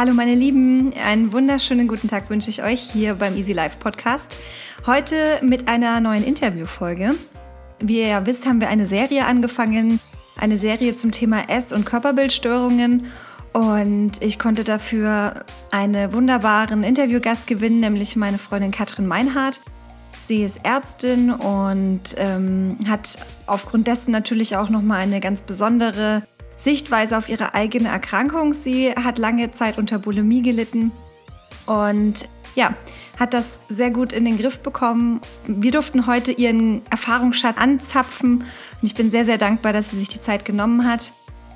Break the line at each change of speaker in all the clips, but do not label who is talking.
Hallo meine Lieben, einen wunderschönen guten Tag wünsche ich euch hier beim Easy Life Podcast. Heute mit einer neuen Interviewfolge. Wie ihr ja wisst, haben wir eine Serie angefangen, eine Serie zum Thema Ess- und Körperbildstörungen. Und ich konnte dafür einen wunderbaren Interviewgast gewinnen, nämlich meine Freundin Katrin Meinhardt. Sie ist Ärztin und ähm, hat aufgrund dessen natürlich auch nochmal eine ganz besondere Sichtweise auf ihre eigene Erkrankung. Sie hat lange Zeit unter Bulimie gelitten und ja, hat das sehr gut in den Griff bekommen. Wir durften heute ihren Erfahrungsschatz anzapfen und ich bin sehr, sehr dankbar, dass sie sich die Zeit genommen hat.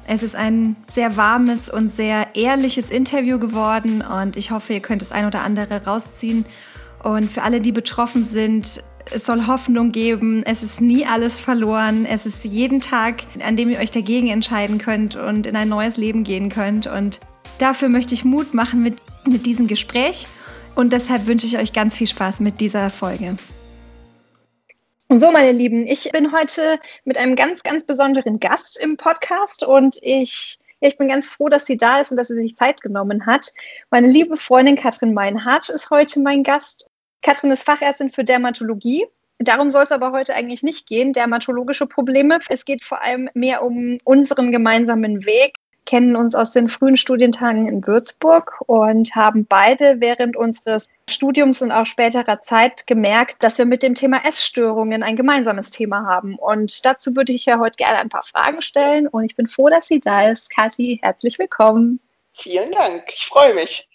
Es ist ein sehr warmes und sehr ehrliches Interview geworden und ich hoffe, ihr könnt das ein oder andere rausziehen. Und für alle, die betroffen sind, es soll Hoffnung geben. Es ist nie alles verloren. Es ist jeden Tag, an dem ihr euch dagegen entscheiden könnt und in ein neues Leben gehen könnt. Und dafür möchte ich Mut machen mit, mit diesem Gespräch. Und deshalb wünsche ich euch ganz viel Spaß mit dieser Folge.
So, meine Lieben, ich bin heute mit einem ganz, ganz besonderen Gast im Podcast und ich, ich bin ganz froh, dass sie da ist und dass sie sich Zeit genommen hat. Meine liebe Freundin Katrin Meinhardt ist heute mein Gast Katrin ist Fachärztin für Dermatologie. Darum soll es aber heute eigentlich nicht gehen, dermatologische Probleme. Es geht vor allem mehr um unseren gemeinsamen Weg, kennen uns aus den frühen Studientagen in Würzburg und haben beide während unseres Studiums und auch späterer Zeit gemerkt, dass wir mit dem Thema Essstörungen ein gemeinsames Thema haben. Und dazu würde ich ja heute gerne ein paar Fragen stellen und ich bin froh, dass sie da ist. Kathi, herzlich willkommen.
Vielen Dank, ich freue mich.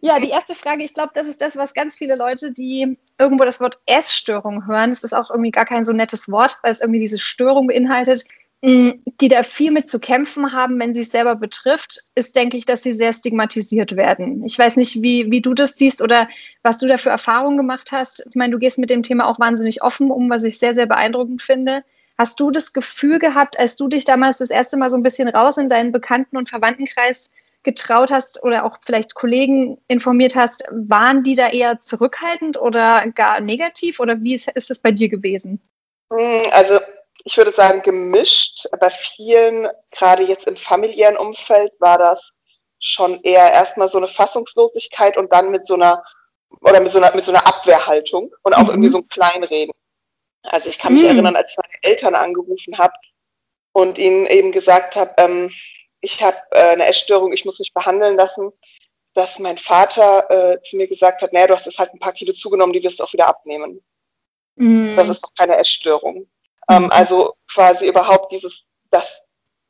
Ja, die erste Frage, ich glaube, das ist das, was ganz viele Leute, die irgendwo das Wort Essstörung hören, das ist auch irgendwie gar kein so nettes Wort, weil es irgendwie diese Störung beinhaltet, mm, die da viel mit zu kämpfen haben, wenn sie es selber betrifft, ist, denke ich, dass sie sehr stigmatisiert werden. Ich weiß nicht, wie, wie du das siehst oder was du da für Erfahrungen gemacht hast. Ich meine, du gehst mit dem Thema auch wahnsinnig offen um, was ich sehr, sehr beeindruckend finde. Hast du das Gefühl gehabt, als du dich damals das erste Mal so ein bisschen raus in deinen Bekannten- und Verwandtenkreis getraut hast oder auch vielleicht Kollegen informiert hast, waren die da eher zurückhaltend oder gar negativ oder wie ist, ist das bei dir gewesen?
Hm, also ich würde sagen gemischt. Bei vielen, gerade jetzt im familiären Umfeld, war das schon eher erstmal so eine Fassungslosigkeit und dann mit so einer oder mit so einer, mit so einer Abwehrhaltung und auch mhm. irgendwie so ein Kleinreden. Also ich kann mich mhm. erinnern, als ich meine Eltern angerufen habe und ihnen eben gesagt habe, ähm, ich habe äh, eine Essstörung, ich muss mich behandeln lassen, dass mein Vater äh, zu mir gesagt hat, naja, du hast jetzt halt ein paar Kilo zugenommen, die wirst du auch wieder abnehmen. Mm. Das ist doch keine Essstörung. Mm. Ähm, also quasi überhaupt dieses, das,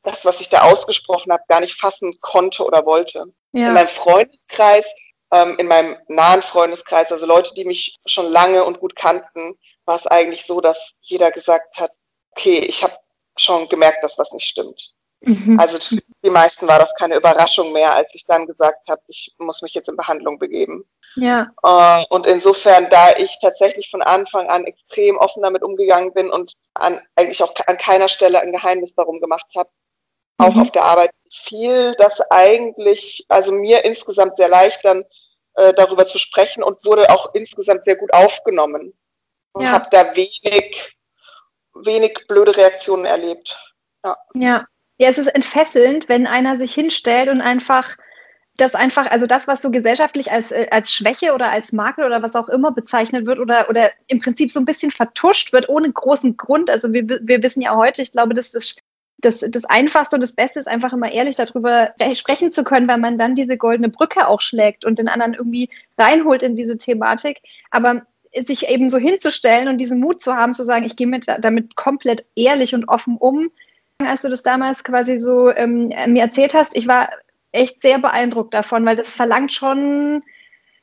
das, was ich da ausgesprochen habe, gar nicht fassen konnte oder wollte. Ja. In meinem Freundeskreis, ähm, in meinem nahen Freundeskreis, also Leute, die mich schon lange und gut kannten, war es eigentlich so, dass jeder gesagt hat, okay, ich habe schon gemerkt, dass was nicht stimmt. Mhm. Also für die meisten war das keine Überraschung mehr, als ich dann gesagt habe, ich muss mich jetzt in Behandlung begeben. Ja. Äh, und insofern, da ich tatsächlich von Anfang an extrem offen damit umgegangen bin und an, eigentlich auch an keiner Stelle ein Geheimnis darum gemacht habe, mhm. auch auf der Arbeit fiel das eigentlich, also mir insgesamt sehr leicht dann äh, darüber zu sprechen und wurde auch insgesamt sehr gut aufgenommen. Und ja. habe da wenig, wenig blöde Reaktionen erlebt.
Ja. ja. Ja, es ist entfesselnd, wenn einer sich hinstellt und einfach das einfach, also das, was so gesellschaftlich als, äh, als Schwäche oder als Makel oder was auch immer bezeichnet wird oder, oder im Prinzip so ein bisschen vertuscht wird, ohne großen Grund. Also wir, wir wissen ja heute, ich glaube, das ist das, das Einfachste und das Beste ist einfach immer ehrlich darüber sprechen zu können, weil man dann diese goldene Brücke auch schlägt und den anderen irgendwie reinholt in diese Thematik. Aber sich eben so hinzustellen und diesen Mut zu haben, zu sagen, ich gehe mit, damit komplett ehrlich und offen um, als du das damals quasi so ähm, mir erzählt hast, ich war echt sehr beeindruckt davon, weil das verlangt schon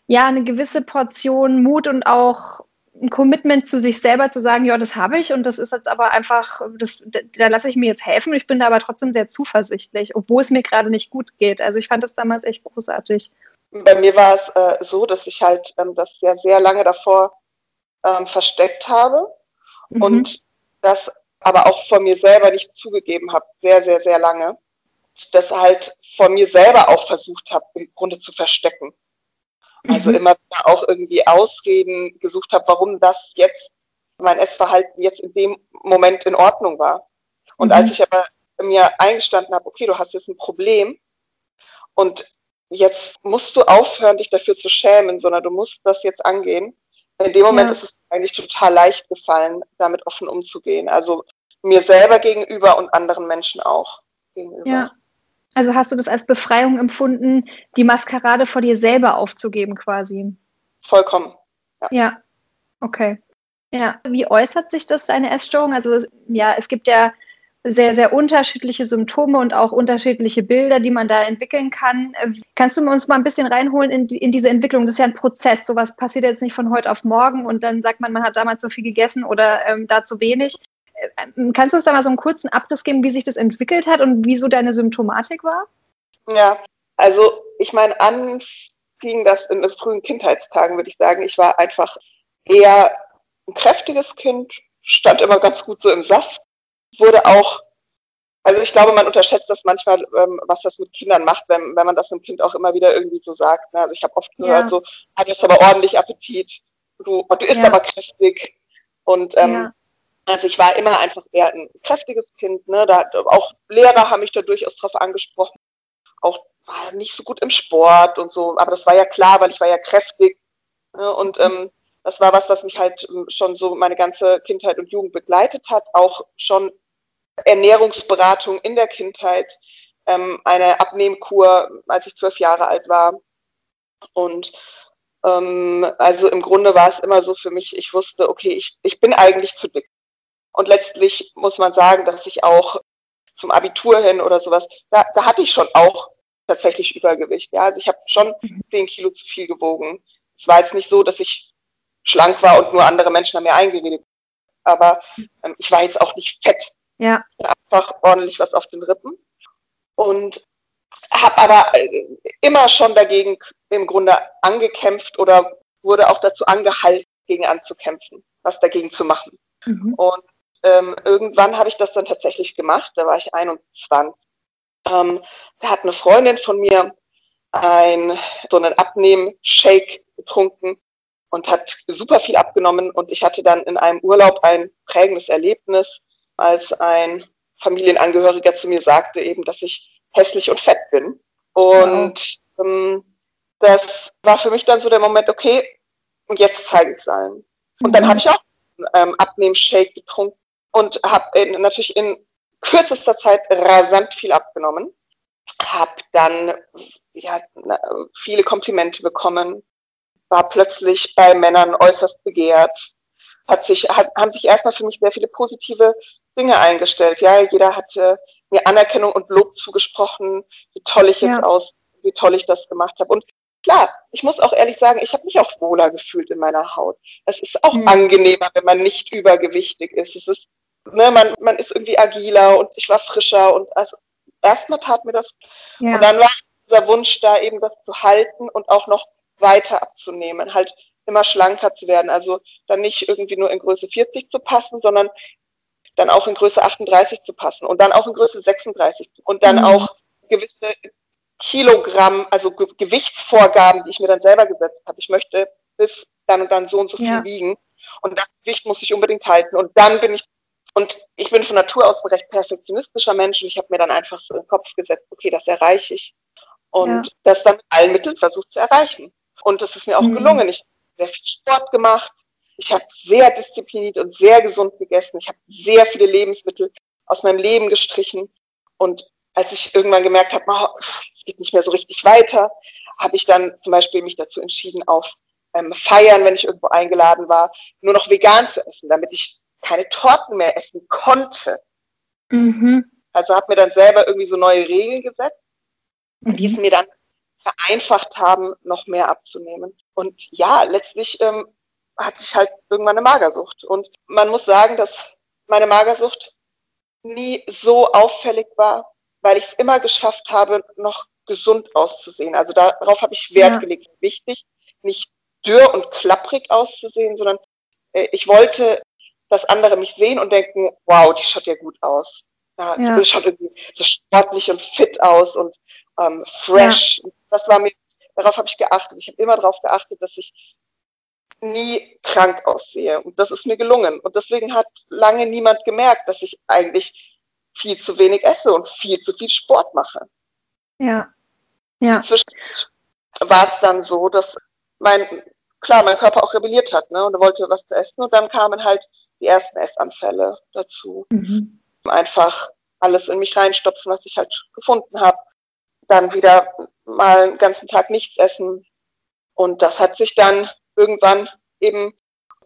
ja eine gewisse Portion Mut und auch ein Commitment zu sich selber zu sagen, ja, das habe ich und das ist jetzt aber einfach, das, da lasse ich mir jetzt helfen. Ich bin da aber trotzdem sehr zuversichtlich, obwohl es mir gerade nicht gut geht. Also ich fand das damals echt großartig.
Bei mir war es äh, so, dass ich halt ähm, das ja sehr lange davor ähm, versteckt habe mhm. und das aber auch von mir selber nicht zugegeben habe, sehr, sehr, sehr lange. Das halt von mir selber auch versucht habe, im Grunde zu verstecken. Also mhm. immer auch irgendwie Ausreden gesucht habe, warum das jetzt, mein Essverhalten jetzt in dem Moment in Ordnung war. Und mhm. als ich aber mir eingestanden habe, okay, du hast jetzt ein Problem und jetzt musst du aufhören, dich dafür zu schämen, sondern du musst das jetzt angehen. In dem Moment ja. ist es eigentlich total leicht gefallen, damit offen umzugehen. Also mir selber gegenüber und anderen Menschen auch gegenüber.
Ja. Also hast du das als Befreiung empfunden, die Maskerade vor dir selber aufzugeben quasi?
Vollkommen.
Ja. ja. Okay. Ja. Wie äußert sich das, deine Essstörung? Also ja, es gibt ja sehr, sehr unterschiedliche Symptome und auch unterschiedliche Bilder, die man da entwickeln kann. Kannst du uns mal ein bisschen reinholen in, die, in diese Entwicklung? Das ist ja ein Prozess. Sowas passiert jetzt nicht von heute auf morgen und dann sagt man, man hat damals so viel gegessen oder ähm, da zu wenig. Ähm, kannst du uns da mal so einen kurzen Abriss geben, wie sich das entwickelt hat und wie so deine Symptomatik war?
Ja, also ich meine, anfing das in den frühen Kindheitstagen, würde ich sagen. Ich war einfach eher ein kräftiges Kind, stand immer ganz gut so im Saft wurde auch, also ich glaube, man unterschätzt das manchmal, ähm, was das mit Kindern macht, wenn, wenn man das einem Kind auch immer wieder irgendwie so sagt. Ne? Also ich habe oft gehört, ja. so, hat jetzt aber ordentlich Appetit, du, du isst ja. aber kräftig. Und ähm, ja. Also ich war immer einfach eher ein kräftiges Kind. Ne? Da, auch Lehrer haben mich da durchaus drauf angesprochen. Auch war nicht so gut im Sport und so, aber das war ja klar, weil ich war ja kräftig. Ne? Und ähm, das war was, was mich halt ähm, schon so meine ganze Kindheit und Jugend begleitet hat. Auch schon Ernährungsberatung in der Kindheit, ähm, eine Abnehmkur, als ich zwölf Jahre alt war. Und ähm, also im Grunde war es immer so für mich, ich wusste, okay, ich, ich bin eigentlich zu dick. Und letztlich muss man sagen, dass ich auch zum Abitur hin oder sowas, da, da hatte ich schon auch tatsächlich Übergewicht. Ja, also ich habe schon zehn Kilo zu viel gewogen. Es war jetzt nicht so, dass ich schlank war und nur andere Menschen haben mir eingeredet. Aber ähm, ich war jetzt auch nicht fett.
Ja.
Einfach ordentlich was auf den Rippen. Und habe aber äh, immer schon dagegen im Grunde angekämpft oder wurde auch dazu angehalten, gegen anzukämpfen, was dagegen zu machen. Mhm. Und ähm, irgendwann habe ich das dann tatsächlich gemacht, da war ich 21. Ähm, da hat eine Freundin von mir ein, so einen Abnehm-Shake getrunken und hat super viel abgenommen. Und ich hatte dann in einem Urlaub ein prägendes Erlebnis, als ein Familienangehöriger zu mir sagte eben, dass ich hässlich und fett bin. Und wow. ähm, das war für mich dann so der Moment, okay, und jetzt zeige ich es allen. Und dann mhm. habe ich auch ähm, Abnehmen-Shake getrunken und habe natürlich in kürzester Zeit rasant viel abgenommen. Habe dann ja, viele Komplimente bekommen, war plötzlich bei Männern äußerst begehrt, hat sich, hat, haben sich erstmal für mich sehr viele positive Dinge eingestellt. Ja, jeder hatte mir Anerkennung und Lob zugesprochen, wie toll ich jetzt ja. aus, wie toll ich das gemacht habe. Und klar, ich muss auch ehrlich sagen, ich habe mich auch wohler gefühlt in meiner Haut. Es ist auch mhm. angenehmer, wenn man nicht übergewichtig ist. Es ist, ne, man, man ist irgendwie agiler und ich war frischer und also erstmal tat mir das. Ja. Und dann war dieser Wunsch da eben das zu halten und auch noch weiter abzunehmen, halt immer schlanker zu werden. Also dann nicht irgendwie nur in Größe 40 zu passen, sondern dann auch in Größe 38 zu passen und dann auch in Größe 36 und dann mhm. auch gewisse Kilogramm, also Ge Gewichtsvorgaben, die ich mir dann selber gesetzt habe. Ich möchte bis dann und dann so und so viel ja. wiegen und das Gewicht muss ich unbedingt halten und dann bin ich und ich bin von Natur aus ein recht perfektionistischer Mensch und ich habe mir dann einfach so in den Kopf gesetzt, okay, das erreiche ich und ja. das dann mit allen Mitteln versucht zu erreichen. Und das ist mir auch mhm. gelungen. Ich habe sehr viel Sport gemacht. Ich habe sehr diszipliniert und sehr gesund gegessen. Ich habe sehr viele Lebensmittel aus meinem Leben gestrichen. Und als ich irgendwann gemerkt habe, oh, es geht nicht mehr so richtig weiter, habe ich dann zum Beispiel mich dazu entschieden, auf ähm, Feiern, wenn ich irgendwo eingeladen war, nur noch vegan zu essen, damit ich keine Torten mehr essen konnte. Mhm. Also habe mir dann selber irgendwie so neue Regeln gesetzt, mhm. die es mir dann vereinfacht haben, noch mehr abzunehmen. Und ja, letztlich ähm, hatte ich halt irgendwann eine Magersucht. Und man muss sagen, dass meine Magersucht nie so auffällig war, weil ich es immer geschafft habe, noch gesund auszusehen. Also darauf habe ich Wert ja. gelegt. Wichtig, nicht dürr und klapprig auszusehen, sondern äh, ich wollte, dass andere mich sehen und denken, wow, die schaut ja gut aus. Ja, ja. Die schaut irgendwie so sportlich und fit aus und ähm, fresh. Ja. Das war mir, darauf habe ich geachtet. Ich habe immer darauf geachtet, dass ich nie krank aussehe. Und das ist mir gelungen. Und deswegen hat lange niemand gemerkt, dass ich eigentlich viel zu wenig esse und viel zu viel Sport mache.
Ja.
Ja. Inzwischen war es dann so, dass mein, klar, mein Körper auch rebelliert hat, ne, und er wollte was zu essen und dann kamen halt die ersten Essanfälle dazu. Mhm. Einfach alles in mich reinstopfen, was ich halt gefunden habe. Dann wieder mal einen ganzen Tag nichts essen. Und das hat sich dann irgendwann eben,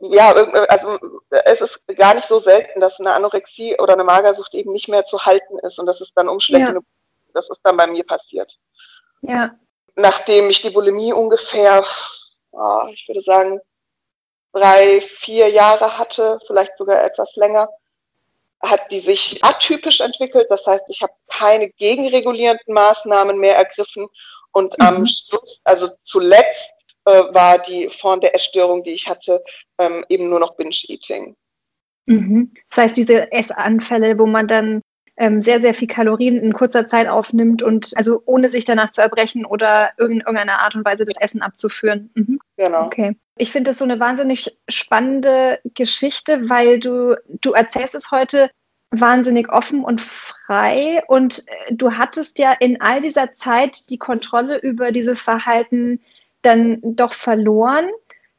ja, also es ist gar nicht so selten, dass eine Anorexie oder eine Magersucht eben nicht mehr zu halten ist und das ist dann umschlägt. Ja. Das ist dann bei mir passiert.
Ja.
Nachdem ich die Bulimie ungefähr, oh, ich würde sagen, drei, vier Jahre hatte, vielleicht sogar etwas länger, hat die sich atypisch entwickelt. Das heißt, ich habe keine gegenregulierenden Maßnahmen mehr ergriffen. Und mhm. am Schluss, also zuletzt, äh, war die Form der Essstörung, die ich hatte, ähm, eben nur noch Binge-Eating.
Mhm. Das heißt, diese Essanfälle, wo man dann ähm, sehr, sehr viel Kalorien in kurzer Zeit aufnimmt und also ohne sich danach zu erbrechen oder in irgendeiner Art und Weise das Essen abzuführen. Mhm.
Genau.
Okay. Ich finde das so eine wahnsinnig spannende Geschichte, weil du, du erzählst es heute wahnsinnig offen und frei und äh, du hattest ja in all dieser Zeit die Kontrolle über dieses Verhalten dann doch verloren.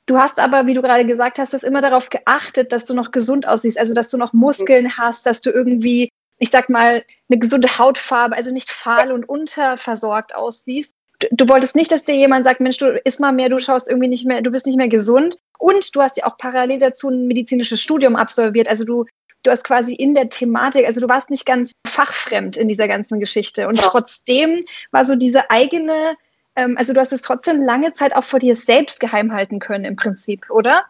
Du hast aber, wie du gerade gesagt hast, das immer darauf geachtet, dass du noch gesund aussiehst, also dass du noch Muskeln hast, dass du irgendwie ich sag mal, eine gesunde Hautfarbe, also nicht fahl und unterversorgt aussiehst. Du, du, wolltest nicht, dass dir jemand sagt, Mensch, du isst mal mehr, du schaust irgendwie nicht mehr, du bist nicht mehr gesund. Und du hast ja auch parallel dazu ein medizinisches Studium absolviert. Also du, du hast quasi in der Thematik, also du warst nicht ganz fachfremd in dieser ganzen Geschichte. Und trotzdem war so diese eigene, ähm, also du hast es trotzdem lange Zeit auch vor dir selbst geheim halten können im Prinzip, oder?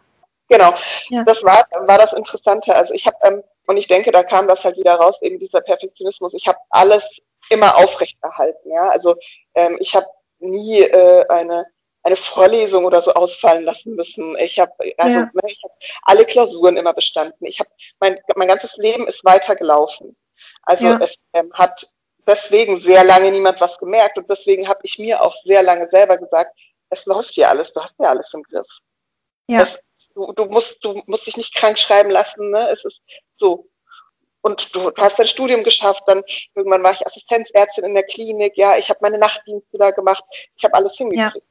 Genau, ja. das war, war das Interessante. Also ich habe ähm, und ich denke, da kam das halt wieder raus, eben dieser Perfektionismus. Ich habe alles immer aufrechterhalten. Ja? Also ähm, ich habe nie äh, eine eine Vorlesung oder so ausfallen lassen müssen. Ich habe also, ja. ne, ich hab alle Klausuren immer bestanden. Ich habe mein mein ganzes Leben ist weitergelaufen. Also ja. es ähm, hat deswegen sehr lange niemand was gemerkt und deswegen habe ich mir auch sehr lange selber gesagt, es läuft hier alles, du hast ja alles im Griff. Ja. Es, du, du musst du musst dich nicht krank schreiben lassen. Ne? Es ist so. Und du hast dein Studium geschafft, dann irgendwann war ich Assistenzärztin in der Klinik, ja, ich habe meine Nachtdienste da gemacht, ich habe alles hingekriegt.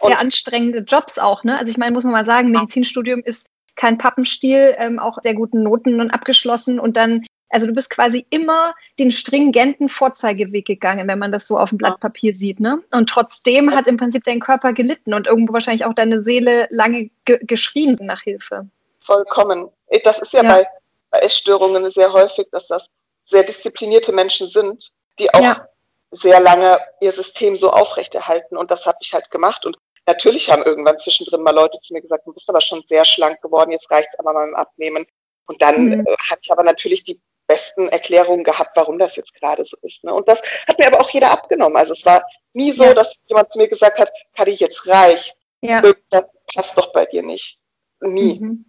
Ja. Sehr anstrengende Jobs auch, ne? Also ich meine, muss man mal sagen, Medizinstudium ist kein Pappenstiel, ähm, auch sehr guten Noten und abgeschlossen und dann, also du bist quasi immer den stringenten Vorzeigeweg gegangen, wenn man das so auf dem Blatt Papier sieht, ne? Und trotzdem hat im Prinzip dein Körper gelitten und irgendwo wahrscheinlich auch deine Seele lange ge geschrien nach Hilfe.
Vollkommen. Das ist ja, ja. bei bei Essstörungen sehr häufig, dass das sehr disziplinierte Menschen sind, die auch ja. sehr lange ihr System so aufrechterhalten. Und das habe ich halt gemacht. Und natürlich haben irgendwann zwischendrin mal Leute zu mir gesagt, du bist aber schon sehr schlank geworden, jetzt reicht es aber mal im Abnehmen. Und dann mhm. äh, hatte ich aber natürlich die besten Erklärungen gehabt, warum das jetzt gerade so ist. Ne? Und das hat mir aber auch jeder abgenommen. Also es war nie so, ja. dass jemand zu mir gesagt hat, Kadi, jetzt reich. Ja. Das passt doch bei dir nicht. Nie. Mhm.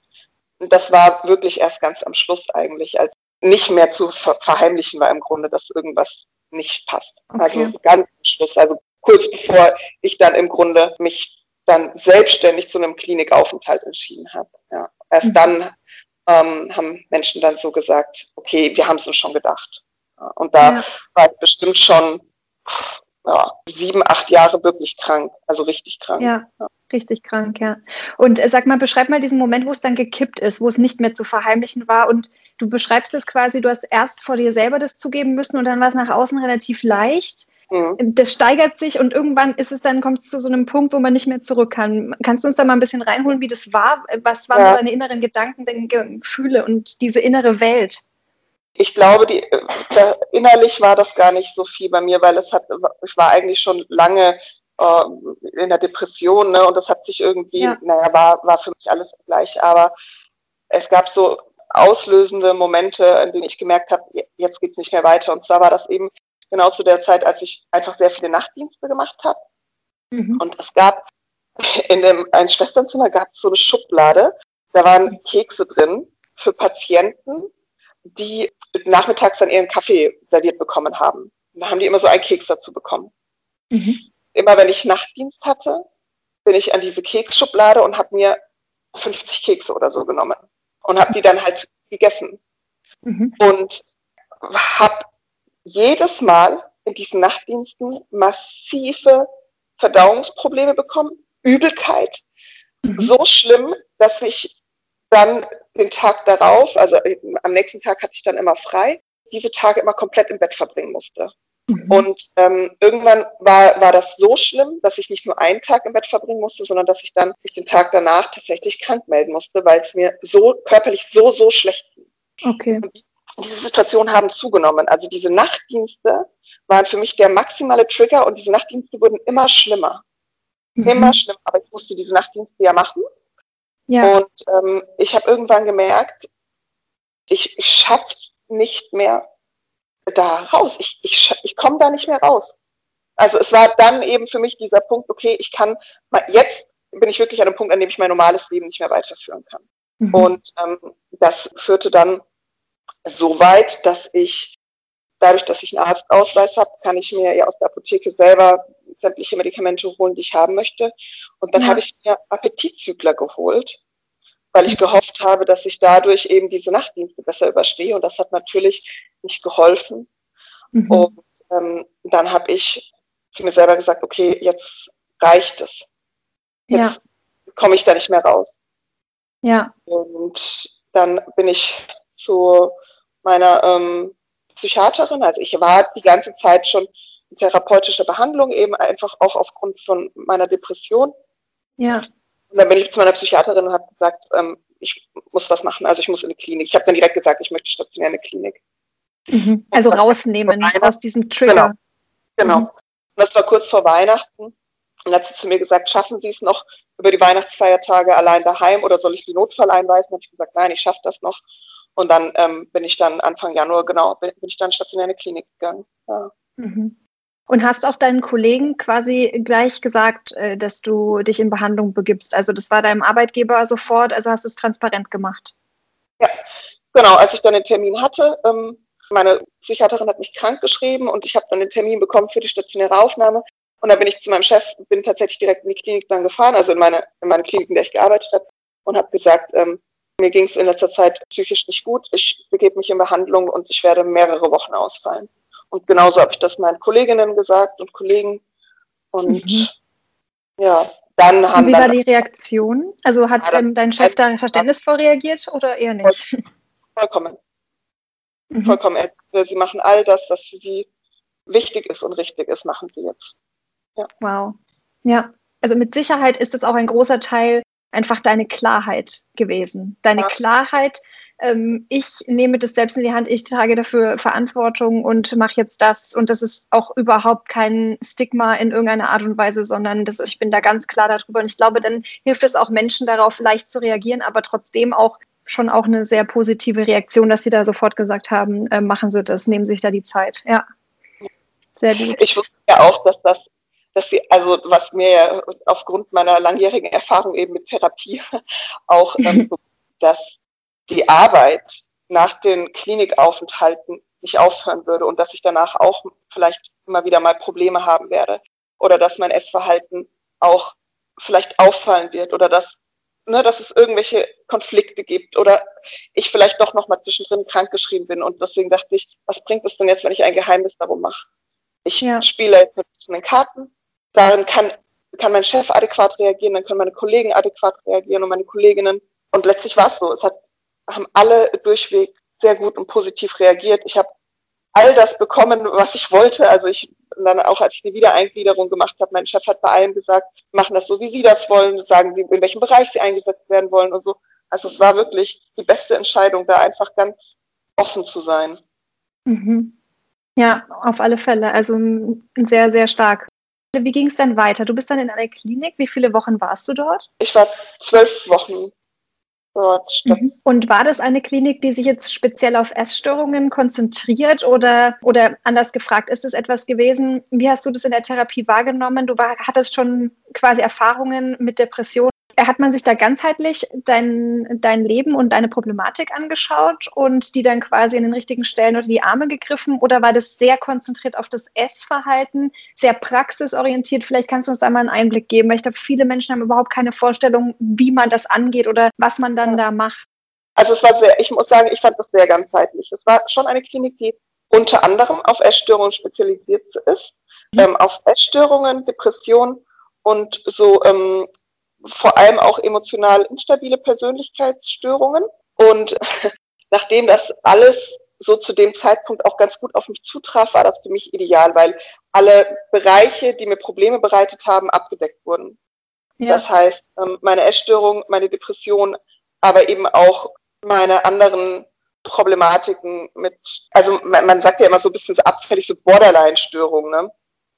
Und das war wirklich erst ganz am Schluss eigentlich, als nicht mehr zu verheimlichen war im Grunde, dass irgendwas nicht passt. Okay. Also ganz am Schluss, also kurz bevor ich dann im Grunde mich dann selbstständig zu einem Klinikaufenthalt entschieden habe. Ja. Erst mhm. dann ähm, haben Menschen dann so gesagt, okay, wir haben es uns schon gedacht. Und da ja. war ich bestimmt schon ja, sieben, acht Jahre wirklich krank, also richtig krank.
Ja. ja. Richtig krank, ja. Und äh, sag mal, beschreib mal diesen Moment, wo es dann gekippt ist, wo es nicht mehr zu verheimlichen war. Und du beschreibst es quasi, du hast erst vor dir selber das zugeben müssen und dann war es nach außen relativ leicht. Mhm. Das steigert sich und irgendwann ist es dann, kommt es zu so einem Punkt, wo man nicht mehr zurück kann. Kannst du uns da mal ein bisschen reinholen, wie das war? Was waren ja. so deine inneren Gedanken, deine Gefühle und diese innere Welt?
Ich glaube, die, äh, innerlich war das gar nicht so viel bei mir, weil es hat, ich war eigentlich schon lange äh, in der Depression, ne? Und das hat sich irgendwie, ja. naja, war, war für mich alles gleich. Aber es gab so auslösende Momente, in denen ich gemerkt habe, jetzt geht's nicht mehr weiter. Und zwar war das eben genau zu der Zeit, als ich einfach sehr viele Nachtdienste gemacht habe. Mhm. Und es gab in dem ein Schwesternzimmer gab es so eine Schublade, da waren Kekse drin für Patienten, die nachmittags dann ihren Kaffee serviert bekommen haben. Und da haben die immer so einen Keks dazu bekommen. Mhm immer wenn ich Nachtdienst hatte, bin ich an diese Keksschublade und habe mir 50 Kekse oder so genommen und habe die dann halt gegessen. Mhm. Und habe jedes Mal in diesen Nachtdiensten massive Verdauungsprobleme bekommen, Übelkeit, mhm. so schlimm, dass ich dann den Tag darauf, also am nächsten Tag hatte ich dann immer frei, diese Tage immer komplett im Bett verbringen musste. Mhm. Und ähm, irgendwann war, war das so schlimm, dass ich nicht nur einen Tag im Bett verbringen musste, sondern dass ich dann mich den Tag danach tatsächlich krank melden musste, weil es mir so körperlich so, so schlecht ging.
Okay.
Und diese Situationen haben zugenommen. Also diese Nachtdienste waren für mich der maximale Trigger und diese Nachtdienste wurden immer schlimmer. Mhm. Immer schlimmer. Aber ich musste diese Nachtdienste ja machen. Ja. Und ähm, ich habe irgendwann gemerkt, ich, ich schaff's nicht mehr da raus. Ich, ich, ich komme da nicht mehr raus. Also es war dann eben für mich dieser Punkt, okay, ich kann, jetzt bin ich wirklich an einem Punkt, an dem ich mein normales Leben nicht mehr weiterführen kann. Mhm. Und ähm, das führte dann so weit, dass ich, dadurch, dass ich einen Arztausweis habe, kann ich mir ja aus der Apotheke selber sämtliche Medikamente holen, die ich haben möchte. Und dann ja. habe ich mir Appetitzügler geholt, weil ich gehofft habe, dass ich dadurch eben diese Nachtdienste besser überstehe. Und das hat natürlich nicht geholfen. Mhm. Und ähm, dann habe ich zu mir selber gesagt, okay, jetzt reicht es. Jetzt ja. komme ich da nicht mehr raus.
Ja.
Und dann bin ich zu meiner ähm, Psychiaterin, also ich war die ganze Zeit schon in therapeutischer Behandlung, eben einfach auch aufgrund von meiner Depression.
Ja.
Und dann bin ich zu meiner Psychiaterin und habe gesagt, ähm, ich muss was machen, also ich muss in die Klinik. Ich habe dann direkt gesagt, ich möchte stationär in eine Klinik.
Mhm. Also rausnehmen aus diesem Trigger.
Genau. genau. Mhm. Und das war kurz vor Weihnachten. Und dann hat sie zu mir gesagt, schaffen Sie es noch über die Weihnachtsfeiertage allein daheim oder soll ich die Notfall einweisen? Und ich gesagt, nein, ich schaffe das noch. Und dann ähm, bin ich dann Anfang Januar, genau, bin, bin ich dann stationär in eine Klinik gegangen. Ja.
Mhm. Und hast auch deinen Kollegen quasi gleich gesagt, äh, dass du dich in Behandlung begibst? Also das war deinem Arbeitgeber sofort, also hast du es transparent gemacht?
Ja, genau. Als ich dann den Termin hatte, ähm, meine Psychiaterin hat mich krank geschrieben und ich habe dann den Termin bekommen für die stationäre Aufnahme. Und dann bin ich zu meinem Chef, bin tatsächlich direkt in die Klinik dann gefahren, also in meine, in meine Klinik, in der ich gearbeitet habe, und habe gesagt, ähm, mir ging es in letzter Zeit psychisch nicht gut, ich begebe mich in Behandlung und ich werde mehrere Wochen ausfallen. Und genauso habe ich das meinen Kolleginnen gesagt und Kollegen. Und mhm. ja, dann haben
und Wie war die Reaktion? Also hat ja, ähm, dein Chef da verständnisvoll reagiert oder eher nicht?
Vollkommen. Mhm. Vollkommen. Sie machen all das, was für sie wichtig ist und richtig ist, machen sie jetzt.
Ja. Wow. Ja, also mit Sicherheit ist es auch ein großer Teil einfach deine Klarheit gewesen. Deine ja. Klarheit, ähm, ich nehme das selbst in die Hand, ich trage dafür Verantwortung und mache jetzt das. Und das ist auch überhaupt kein Stigma in irgendeiner Art und Weise, sondern das, ich bin da ganz klar darüber. Und ich glaube, dann hilft es auch Menschen darauf, leicht zu reagieren, aber trotzdem auch schon auch eine sehr positive Reaktion, dass sie da sofort gesagt haben, äh, machen Sie das, nehmen Sie sich da die Zeit. Ja,
sehr gut. Ich wusste ja auch, dass das dass sie, also was mir ja aufgrund meiner langjährigen Erfahrung eben mit Therapie auch, ähm, dass die Arbeit nach den Klinikaufenthalten nicht aufhören würde und dass ich danach auch vielleicht immer wieder mal Probleme haben werde oder dass mein Essverhalten auch vielleicht auffallen wird oder dass, ne, dass es irgendwelche Konflikte gibt oder ich vielleicht doch noch mal zwischendrin krankgeschrieben bin und deswegen dachte ich, was bringt es denn jetzt, wenn ich ein Geheimnis darum mache? Ich ja. spiele jetzt mit den Karten darin kann, kann mein Chef adäquat reagieren, dann können meine Kollegen adäquat reagieren und meine Kolleginnen. Und letztlich war es so. Es hat, haben alle durchweg sehr gut und positiv reagiert. Ich habe all das bekommen, was ich wollte. Also ich dann auch, als ich die Wiedereingliederung gemacht habe, mein Chef hat bei allen gesagt, machen das so, wie Sie das wollen, sagen Sie, in welchem Bereich Sie eingesetzt werden wollen und so. Also es war wirklich die beste Entscheidung, da einfach ganz offen zu sein.
Mhm. Ja, auf alle Fälle. Also sehr, sehr stark. Wie ging es dann weiter? Du bist dann in einer Klinik. Wie viele Wochen warst du dort?
Ich war zwölf Wochen dort.
Mhm. Und war das eine Klinik, die sich jetzt speziell auf Essstörungen konzentriert oder, oder anders gefragt, ist es etwas gewesen? Wie hast du das in der Therapie wahrgenommen? Du war, hattest schon quasi Erfahrungen mit Depressionen hat man sich da ganzheitlich dein, dein Leben und deine Problematik angeschaut und die dann quasi in den richtigen Stellen unter die Arme gegriffen? Oder war das sehr konzentriert auf das Essverhalten, sehr praxisorientiert? Vielleicht kannst du uns da mal einen Einblick geben, weil ich glaube, viele Menschen haben überhaupt keine Vorstellung, wie man das angeht oder was man dann da macht.
Also es war sehr, ich muss sagen, ich fand das sehr ganzheitlich. Es war schon eine Klinik, die unter anderem auf Essstörungen spezialisiert ist, mhm. ähm, auf Essstörungen, Depressionen und so ähm, vor allem auch emotional instabile Persönlichkeitsstörungen. Und nachdem das alles so zu dem Zeitpunkt auch ganz gut auf mich zutraf, war das für mich ideal, weil alle Bereiche, die mir Probleme bereitet haben, abgedeckt wurden. Ja. Das heißt, ähm, meine Essstörung, meine Depression, aber eben auch meine anderen Problematiken mit, also man, man sagt ja immer so ein bisschen so abfällig, so Borderline-Störungen, ne?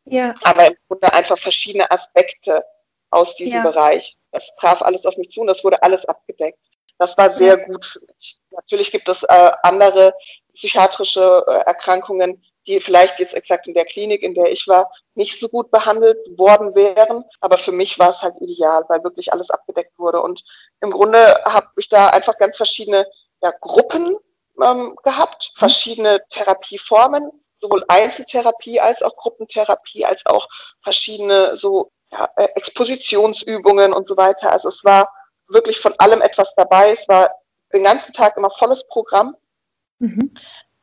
Ja. Aber im Grunde einfach verschiedene Aspekte aus diesem ja. Bereich. Das traf alles auf mich zu und das wurde alles abgedeckt. Das war sehr gut für mich. Natürlich gibt es äh, andere psychiatrische äh, Erkrankungen, die vielleicht jetzt exakt in der Klinik, in der ich war, nicht so gut behandelt worden wären. Aber für mich war es halt ideal, weil wirklich alles abgedeckt wurde. Und im Grunde habe ich da einfach ganz verschiedene ja, Gruppen ähm, gehabt, mhm. verschiedene Therapieformen, sowohl Einzeltherapie als auch Gruppentherapie, als auch verschiedene so ja, äh, Expositionsübungen und so weiter. Also es war wirklich von allem etwas dabei. Es war den ganzen Tag immer volles Programm, mhm.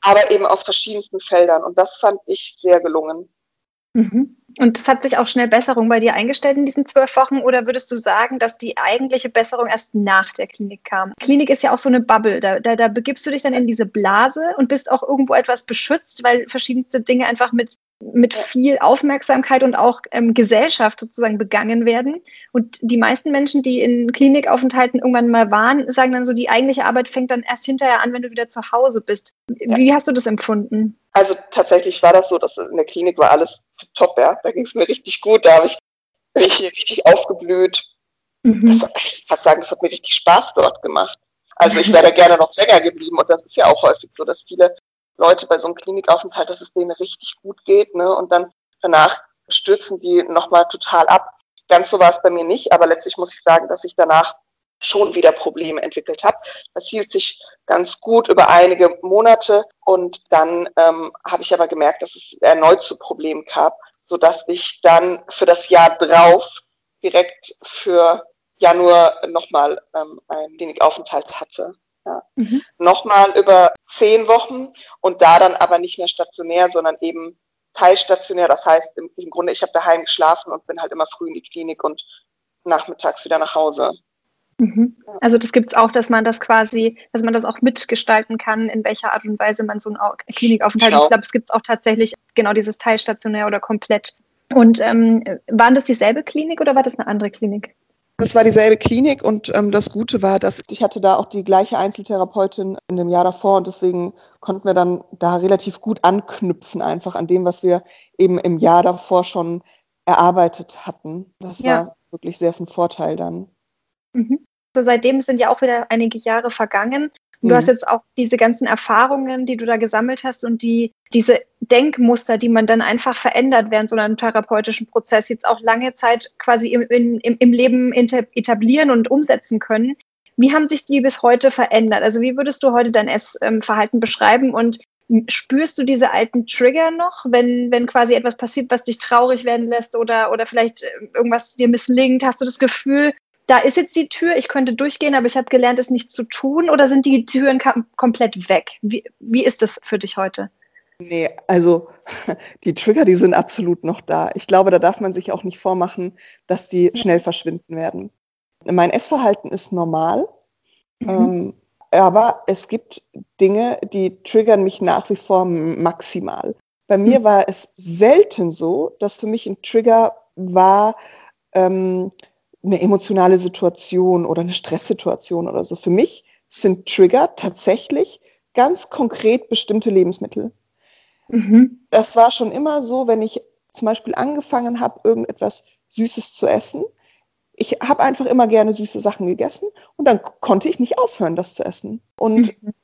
aber eben aus verschiedensten Feldern. Und das fand ich sehr gelungen.
Mhm. Und es hat sich auch schnell Besserung bei dir eingestellt in diesen zwölf Wochen oder würdest du sagen, dass die eigentliche Besserung erst nach der Klinik kam? Klinik ist ja auch so eine Bubble. Da, da, da begibst du dich dann in diese Blase und bist auch irgendwo etwas beschützt, weil verschiedenste Dinge einfach mit mit viel Aufmerksamkeit und auch ähm, Gesellschaft sozusagen begangen werden. Und die meisten Menschen, die in Klinikaufenthalten irgendwann mal waren, sagen dann so, die eigentliche Arbeit fängt dann erst hinterher an, wenn du wieder zu Hause bist. Ja. Wie hast du das empfunden?
Also tatsächlich war das so, dass in der Klinik war alles top, ja. Da ging es mir richtig gut, da habe ich richtig, richtig aufgeblüht. Mhm. Das, ich kann sagen, es hat mir richtig Spaß dort gemacht. Also ich wäre gerne noch länger geblieben und das ist ja auch häufig so, dass viele Leute bei so einem Klinikaufenthalt, dass es denen richtig gut geht, ne? Und dann danach stürzen die nochmal total ab. Ganz so war es bei mir nicht, aber letztlich muss ich sagen, dass ich danach schon wieder Probleme entwickelt habe. Das hielt sich ganz gut über einige Monate und dann ähm, habe ich aber gemerkt, dass es erneut zu Problemen gab, sodass ich dann für das Jahr drauf direkt für Januar nochmal ähm, einen Klinikaufenthalt hatte. Ja. Mhm. Nochmal über zehn Wochen und da dann aber nicht mehr stationär, sondern eben teilstationär. Das heißt, im, im Grunde, ich habe daheim geschlafen und bin halt immer früh in die Klinik und nachmittags wieder nach Hause.
Mhm. Also das gibt es auch, dass man das quasi, dass man das auch mitgestalten kann, in welcher Art und Weise man so einen Klinikaufenthalt. Genau. Ich glaube, es gibt auch tatsächlich genau dieses teilstationär oder komplett. Und ähm, waren das dieselbe Klinik oder war das eine andere Klinik?
Das war dieselbe Klinik und ähm, das Gute war, dass ich hatte da auch die gleiche Einzeltherapeutin in dem Jahr davor und deswegen konnten wir dann da relativ gut anknüpfen, einfach an dem, was wir eben im Jahr davor schon erarbeitet hatten. Das ja. war wirklich sehr von Vorteil dann.
Mhm. So seitdem sind ja auch wieder einige Jahre vergangen. Und du mhm. hast jetzt auch diese ganzen Erfahrungen, die du da gesammelt hast und die, diese Denkmuster, die man dann einfach verändert während so einem therapeutischen Prozess, jetzt auch lange Zeit quasi im, im, im Leben etablieren und umsetzen können. Wie haben sich die bis heute verändert? Also wie würdest du heute dein Essverhalten beschreiben und spürst du diese alten Trigger noch, wenn, wenn quasi etwas passiert, was dich traurig werden lässt oder, oder vielleicht äh, irgendwas dir misslingt? Hast du das Gefühl, da ist jetzt die Tür, ich könnte durchgehen, aber ich habe gelernt, es nicht zu tun oder sind die Türen komplett weg? Wie, wie ist das für dich heute?
Nee, also die Trigger, die sind absolut noch da. Ich glaube, da darf man sich auch nicht vormachen, dass die schnell verschwinden werden. Mein Essverhalten ist normal, mhm. ähm, aber es gibt Dinge, die triggern mich nach wie vor maximal. Bei mir mhm. war es selten so, dass für mich ein Trigger war, ähm, eine emotionale Situation oder eine Stresssituation oder so. Für mich sind Trigger tatsächlich ganz konkret bestimmte Lebensmittel. Mhm. Das war schon immer so, wenn ich zum Beispiel angefangen habe, irgendetwas Süßes zu essen. Ich habe einfach immer gerne süße Sachen gegessen und dann konnte ich nicht aufhören, das zu essen. Und mhm.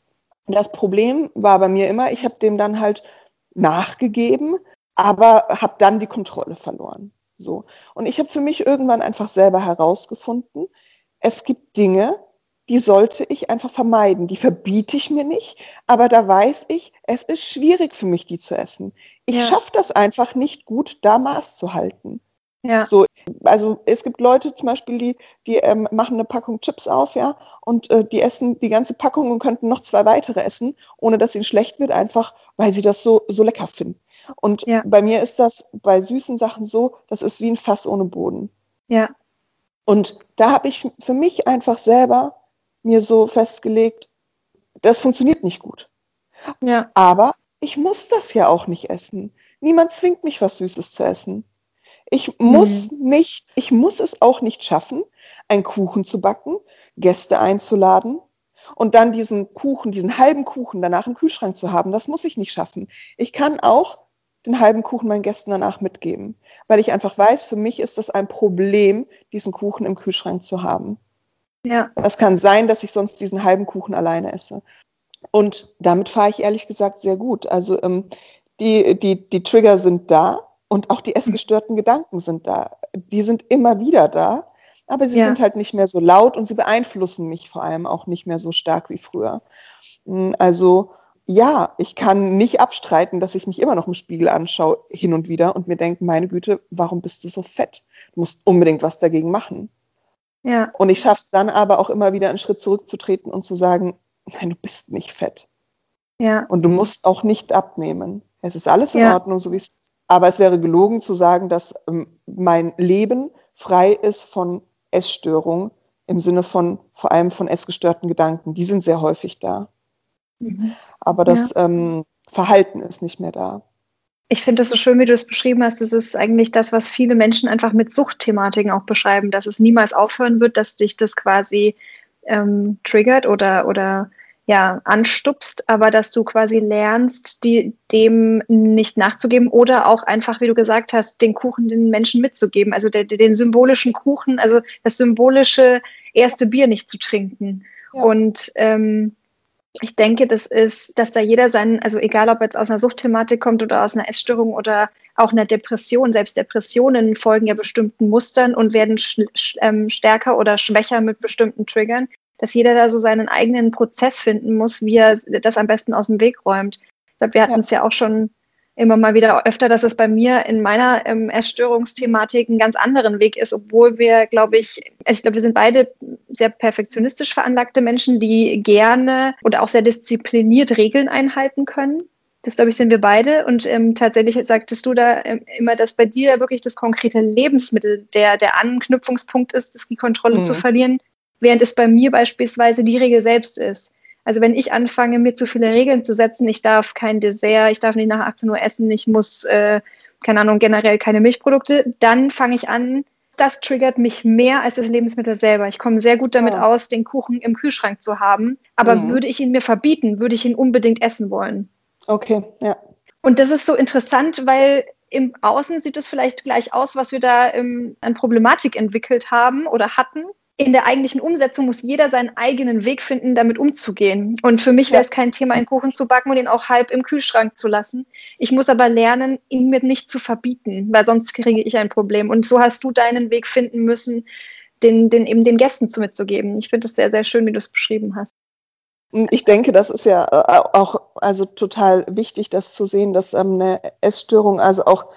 das Problem war bei mir immer, ich habe dem dann halt nachgegeben, aber habe dann die Kontrolle verloren. So. Und ich habe für mich irgendwann einfach selber herausgefunden, es gibt Dinge, die sollte ich einfach vermeiden. Die verbiete ich mir nicht, aber da weiß ich, es ist schwierig für mich, die zu essen. Ich ja. schaffe das einfach nicht gut, da Maß zu halten.
Ja. So, also es gibt Leute zum Beispiel, die, die ähm, machen eine Packung Chips auf, ja, und äh, die essen die ganze Packung und könnten noch zwei weitere essen, ohne dass ihnen schlecht wird, einfach weil sie das so, so lecker finden. Und ja. bei mir ist das bei süßen Sachen so, das ist wie ein Fass ohne Boden.
Ja.
Und da habe ich für mich einfach selber mir so festgelegt, das funktioniert nicht gut.
Ja.
Aber ich muss das ja auch nicht essen. Niemand zwingt mich, was Süßes zu essen. Ich muss mhm. nicht, ich muss es auch nicht schaffen, einen Kuchen zu backen, Gäste einzuladen und dann diesen Kuchen, diesen halben Kuchen danach im Kühlschrank zu haben. Das muss ich nicht schaffen. Ich kann auch den halben Kuchen meinen Gästen danach mitgeben, weil ich einfach weiß, für mich ist das ein Problem, diesen Kuchen im Kühlschrank zu haben.
Ja.
Das kann sein, dass ich sonst diesen halben Kuchen alleine esse. Und damit fahre ich ehrlich gesagt sehr gut. Also ähm, die, die, die Trigger sind da und auch die essgestörten Gedanken sind da. Die sind immer wieder da, aber sie ja. sind halt nicht mehr so laut und sie beeinflussen mich vor allem auch nicht mehr so stark wie früher. Hm, also ja, ich kann nicht abstreiten, dass ich mich immer noch im Spiegel anschaue, hin und wieder, und mir denke, meine Güte, warum bist du so fett? Du musst unbedingt was dagegen machen.
Ja.
Und ich schaffe es dann aber auch immer wieder einen Schritt zurückzutreten und zu sagen, nein, du bist nicht fett.
Ja.
Und du musst auch nicht abnehmen. Es ist alles in ja. Ordnung, so wie es aber es wäre gelogen zu sagen, dass ähm, mein Leben frei ist von Essstörungen im Sinne von vor allem von essgestörten Gedanken. Die sind sehr häufig da. Mhm. Aber das ja. ähm, Verhalten ist nicht mehr da.
Ich finde das so schön, wie du es beschrieben hast. Das ist eigentlich das, was viele Menschen einfach mit Suchtthematiken auch beschreiben, dass es niemals aufhören wird, dass dich das quasi ähm, triggert oder, oder ja, anstupst, aber dass du quasi lernst, die, dem nicht nachzugeben oder auch einfach, wie du gesagt hast, den Kuchen den Menschen mitzugeben, also der, den symbolischen Kuchen, also das symbolische erste Bier nicht zu trinken. Ja. Und ähm, ich denke, das ist, dass da jeder seinen, also egal ob jetzt aus einer Suchtthematik kommt oder aus einer Essstörung oder auch einer Depression, selbst Depressionen folgen ja bestimmten Mustern und werden ähm, stärker oder schwächer mit bestimmten Triggern, dass jeder da so seinen eigenen Prozess finden muss, wie er das am besten aus dem Weg räumt. Ich glaube, wir hatten es ja. ja auch schon immer mal wieder öfter, dass es bei mir in meiner ähm, Essstörungsthematik einen ganz anderen Weg ist, obwohl wir, glaube ich, also ich glaube, wir sind beide sehr perfektionistisch veranlagte Menschen, die gerne oder auch sehr diszipliniert Regeln einhalten können. Das, glaube ich, sind wir beide. Und ähm, tatsächlich sagtest du da ähm, immer, dass bei dir wirklich das konkrete Lebensmittel der, der Anknüpfungspunkt ist, das die Kontrolle mhm. zu verlieren, während es bei mir beispielsweise die Regel selbst ist. Also wenn ich anfange, mir zu viele Regeln zu setzen, ich darf kein Dessert, ich darf nicht nach 18 Uhr essen, ich muss, äh, keine Ahnung, generell keine Milchprodukte, dann fange ich an, das triggert mich mehr als das Lebensmittel selber. Ich komme sehr gut damit ja. aus, den Kuchen im Kühlschrank zu haben. Aber mhm. würde ich ihn mir verbieten, würde ich ihn unbedingt essen wollen.
Okay, ja.
Und das ist so interessant, weil im Außen sieht es vielleicht gleich aus, was wir da ähm, an Problematik entwickelt haben oder hatten in der eigentlichen Umsetzung muss jeder seinen eigenen Weg finden, damit umzugehen. Und für mich wäre es kein Thema, einen Kuchen zu backen und ihn auch halb im Kühlschrank zu lassen. Ich muss aber lernen, ihn mir nicht zu verbieten, weil sonst kriege ich ein Problem. Und so hast du deinen Weg finden müssen, den, den eben den Gästen zu mitzugeben. Ich finde es sehr, sehr schön, wie du es beschrieben hast.
Ich denke, das ist ja äh, auch also total wichtig, das zu sehen, dass ähm, eine Essstörung also auch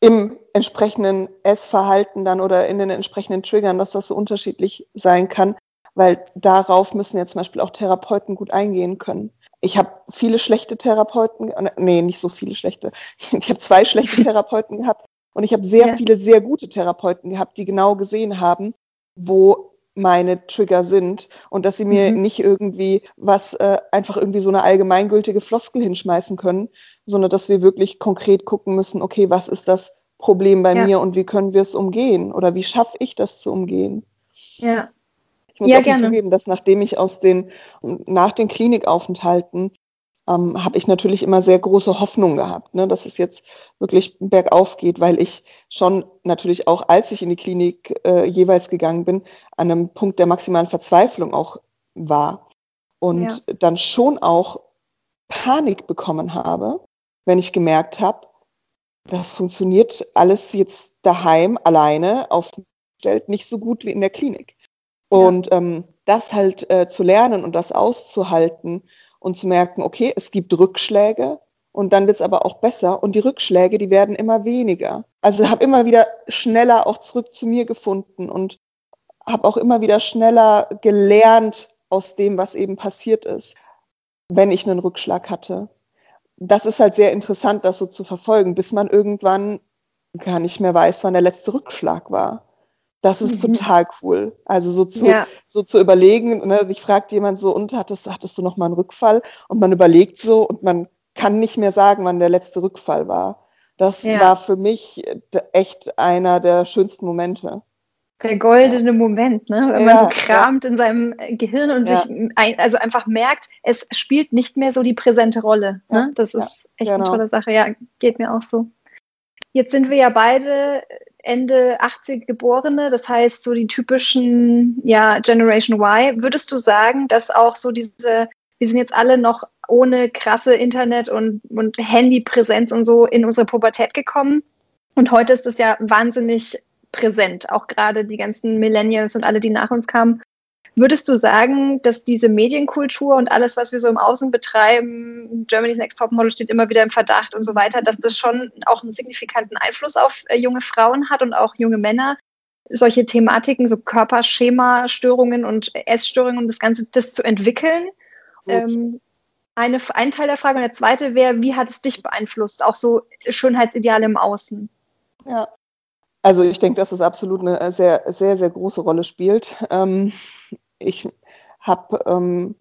im entsprechenden Essverhalten dann oder in den entsprechenden Triggern, dass das so unterschiedlich sein kann, weil darauf müssen ja zum Beispiel auch Therapeuten gut eingehen können. Ich habe viele schlechte Therapeuten, nee, nicht so viele schlechte. Ich habe zwei schlechte Therapeuten gehabt und ich habe sehr ja. viele sehr gute Therapeuten gehabt, die genau gesehen haben, wo meine Trigger sind und dass sie mir mhm. nicht irgendwie was äh, einfach irgendwie so eine allgemeingültige Floskel hinschmeißen können, sondern dass wir wirklich konkret gucken müssen, okay, was ist das Problem bei ja. mir und wie können wir es umgehen oder wie schaffe ich das zu umgehen?
Ja.
Ich muss ja, offen zugeben, dass nachdem ich aus den, nach den Klinikaufenthalten ähm, habe ich natürlich immer sehr große Hoffnung gehabt, ne, dass es jetzt wirklich bergauf geht, weil ich schon natürlich auch, als ich in die Klinik äh, jeweils gegangen bin, an einem Punkt der maximalen Verzweiflung auch war und ja. dann schon auch Panik bekommen habe, wenn ich gemerkt habe, das funktioniert alles jetzt daheim alleine aufgestellt nicht so gut wie in der Klinik. Und ja. ähm, das halt äh, zu lernen und das auszuhalten und zu merken, okay, es gibt Rückschläge und dann wird es aber auch besser und die Rückschläge, die werden immer weniger. Also habe immer wieder schneller auch zurück zu mir gefunden und habe auch immer wieder schneller gelernt aus dem, was eben passiert ist, wenn ich einen Rückschlag hatte. Das ist halt sehr interessant, das so zu verfolgen, bis man irgendwann gar nicht mehr weiß, wann der letzte Rückschlag war. Das ist mhm. total cool. Also so zu, ja. so zu überlegen, ne, dich fragt jemand so, und hattest, hattest du noch mal einen Rückfall? Und man überlegt so und man kann nicht mehr sagen, wann der letzte Rückfall war. Das ja. war für mich echt einer der schönsten Momente.
Der goldene Moment, ne? wenn ja, man so kramt ja. in seinem Gehirn und sich ein, also einfach merkt, es spielt nicht mehr so die präsente Rolle. Ne? Das ist echt genau. eine tolle Sache. Ja, geht mir auch so. Jetzt sind wir ja beide Ende 80 Geborene, das heißt so die typischen ja, Generation Y. Würdest du sagen, dass auch so diese, wir sind jetzt alle noch ohne krasse Internet- und, und Handypräsenz und so in unsere Pubertät gekommen? Und heute ist es ja wahnsinnig präsent, auch gerade die ganzen Millennials und alle, die nach uns kamen. Würdest du sagen, dass diese Medienkultur und alles, was wir so im Außen betreiben, Germany's Next Top Model steht immer wieder im Verdacht und so weiter, dass das schon auch einen signifikanten Einfluss auf äh, junge Frauen hat und auch junge Männer? Solche Thematiken, so Körperschema-Störungen und Essstörungen und das Ganze, das zu entwickeln? Ähm, eine, ein Teil der Frage. Und der zweite wäre, wie hat es dich beeinflusst? Auch so Schönheitsideale im Außen.
Ja, also ich denke, dass es absolut eine sehr, sehr, sehr große Rolle spielt. Ähm, ich habe ähm,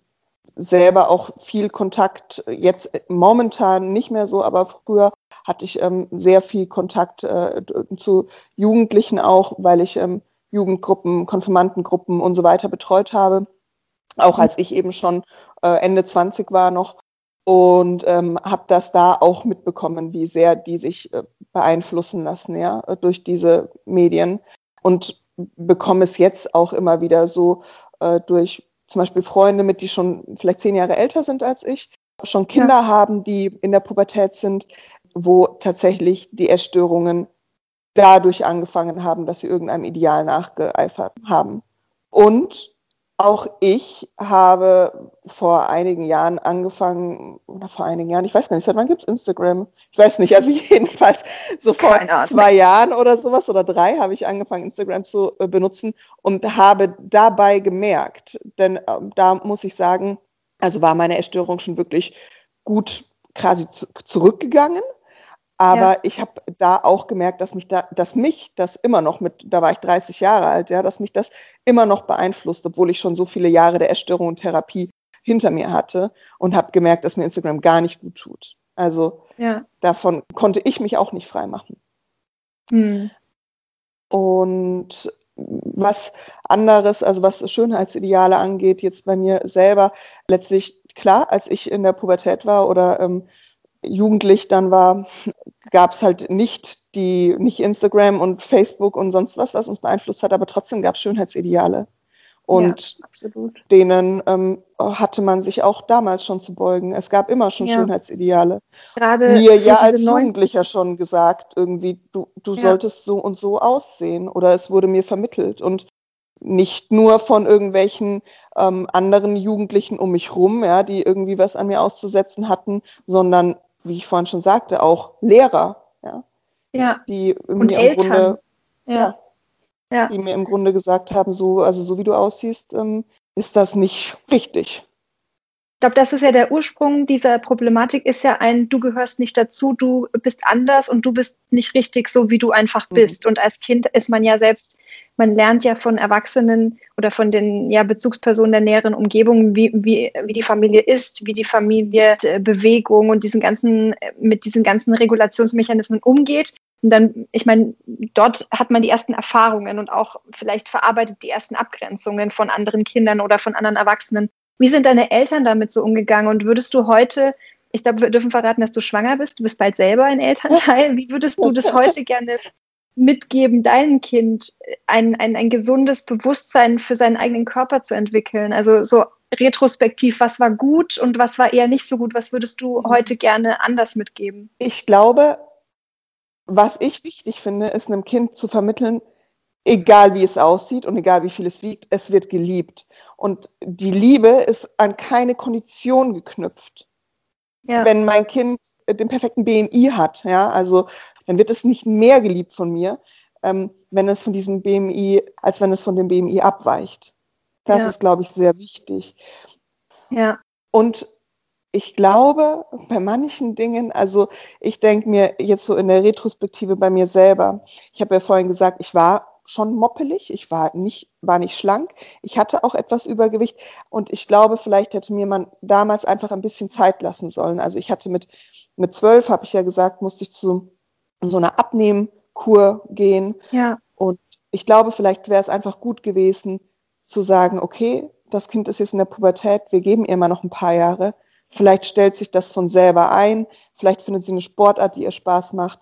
selber auch viel Kontakt, jetzt momentan nicht mehr so, aber früher hatte ich ähm, sehr viel Kontakt äh, zu Jugendlichen auch, weil ich ähm, Jugendgruppen, Konfirmandengruppen und so weiter betreut habe. Auch als ich eben schon äh, Ende 20 war noch und ähm, habe das da auch mitbekommen, wie sehr die sich äh, beeinflussen lassen, ja, durch diese Medien und bekomme es jetzt auch immer wieder so äh, durch zum Beispiel Freunde mit, die schon vielleicht zehn Jahre älter sind als ich, schon Kinder ja. haben, die in der Pubertät sind, wo tatsächlich die Essstörungen dadurch angefangen haben, dass sie irgendeinem Ideal nachgeeifert haben. Und auch ich habe vor einigen Jahren angefangen, oder vor einigen Jahren, ich weiß gar nicht, seit wann gibt es Instagram? Ich weiß nicht, also jedenfalls so vor zwei Jahren oder sowas oder drei habe ich angefangen, Instagram zu äh, benutzen und habe dabei gemerkt, denn äh, da muss ich sagen, also war meine Erstörung schon wirklich gut quasi zurückgegangen. Aber ja. ich habe da auch gemerkt, dass mich da, dass mich das immer noch mit, da war ich 30 Jahre alt, ja, dass mich das immer noch beeinflusst, obwohl ich schon so viele Jahre der Essstörung und Therapie hinter mir hatte und habe gemerkt, dass mir Instagram gar nicht gut tut. Also ja. davon konnte ich mich auch nicht frei machen. Hm. Und was anderes, also was Schönheitsideale angeht, jetzt bei mir selber, letztlich klar, als ich in der Pubertät war oder ähm, jugendlich dann war, gab es halt nicht die, nicht Instagram und Facebook und sonst was, was uns beeinflusst hat, aber trotzdem gab es Schönheitsideale. Und ja, denen ähm, hatte man sich auch damals schon zu beugen. Es gab immer schon ja. Schönheitsideale. Gerade mir ja als Jugendlicher schon gesagt, irgendwie, du, du ja. solltest so und so aussehen. Oder es wurde mir vermittelt. Und nicht nur von irgendwelchen ähm, anderen Jugendlichen um mich rum, ja, die irgendwie was an mir auszusetzen hatten, sondern wie ich vorhin schon sagte, auch Lehrer, ja,
ja.
die Und mir Eltern. im Grunde, ja. ja. die mir im Grunde gesagt haben, so, also so wie du aussiehst, ähm, ist das nicht richtig.
Ich glaube, das ist ja der Ursprung dieser Problematik, ist ja ein, du gehörst nicht dazu, du bist anders und du bist nicht richtig so, wie du einfach mhm. bist. Mhm. Und als Kind ist man ja selbst man lernt ja von Erwachsenen oder von den ja, Bezugspersonen der näheren Umgebung, wie, wie, wie die Familie ist, wie die Familie äh, Bewegung und diesen ganzen, äh, mit diesen ganzen Regulationsmechanismen umgeht. Und dann, ich meine, dort hat man die ersten Erfahrungen und auch vielleicht verarbeitet die ersten Abgrenzungen von anderen Kindern oder von anderen Erwachsenen. Wie sind deine Eltern damit so umgegangen? Und würdest du heute, ich glaube, wir dürfen verraten, dass du schwanger bist, du bist bald selber ein Elternteil. Wie würdest du das heute gerne mitgeben, deinem Kind ein, ein, ein gesundes Bewusstsein für seinen eigenen Körper zu entwickeln? Also so retrospektiv, was war gut und was war eher nicht so gut? Was würdest du mhm. heute gerne anders mitgeben?
Ich glaube, was ich wichtig finde, ist einem Kind zu vermitteln, egal wie es aussieht und egal wie viel es wiegt, es wird geliebt. Und die Liebe ist an keine Kondition geknüpft. Ja. Wenn mein Kind den perfekten BMI hat, ja, also dann wird es nicht mehr geliebt von mir, ähm, wenn es von diesem BMI, als wenn es von dem BMI abweicht. Das ja. ist, glaube ich, sehr wichtig.
Ja.
Und ich glaube, bei manchen Dingen, also ich denke mir jetzt so in der Retrospektive bei mir selber, ich habe ja vorhin gesagt, ich war schon moppelig, ich war nicht, war nicht schlank, ich hatte auch etwas Übergewicht und ich glaube, vielleicht hätte mir man damals einfach ein bisschen Zeit lassen sollen. Also ich hatte mit, mit zwölf, habe ich ja gesagt, musste ich zu so einer Abnehmkur gehen.
Ja.
Und ich glaube, vielleicht wäre es einfach gut gewesen, zu sagen, okay, das Kind ist jetzt in der Pubertät, wir geben ihr mal noch ein paar Jahre. Vielleicht stellt sich das von selber ein, vielleicht findet sie eine Sportart, die ihr Spaß macht,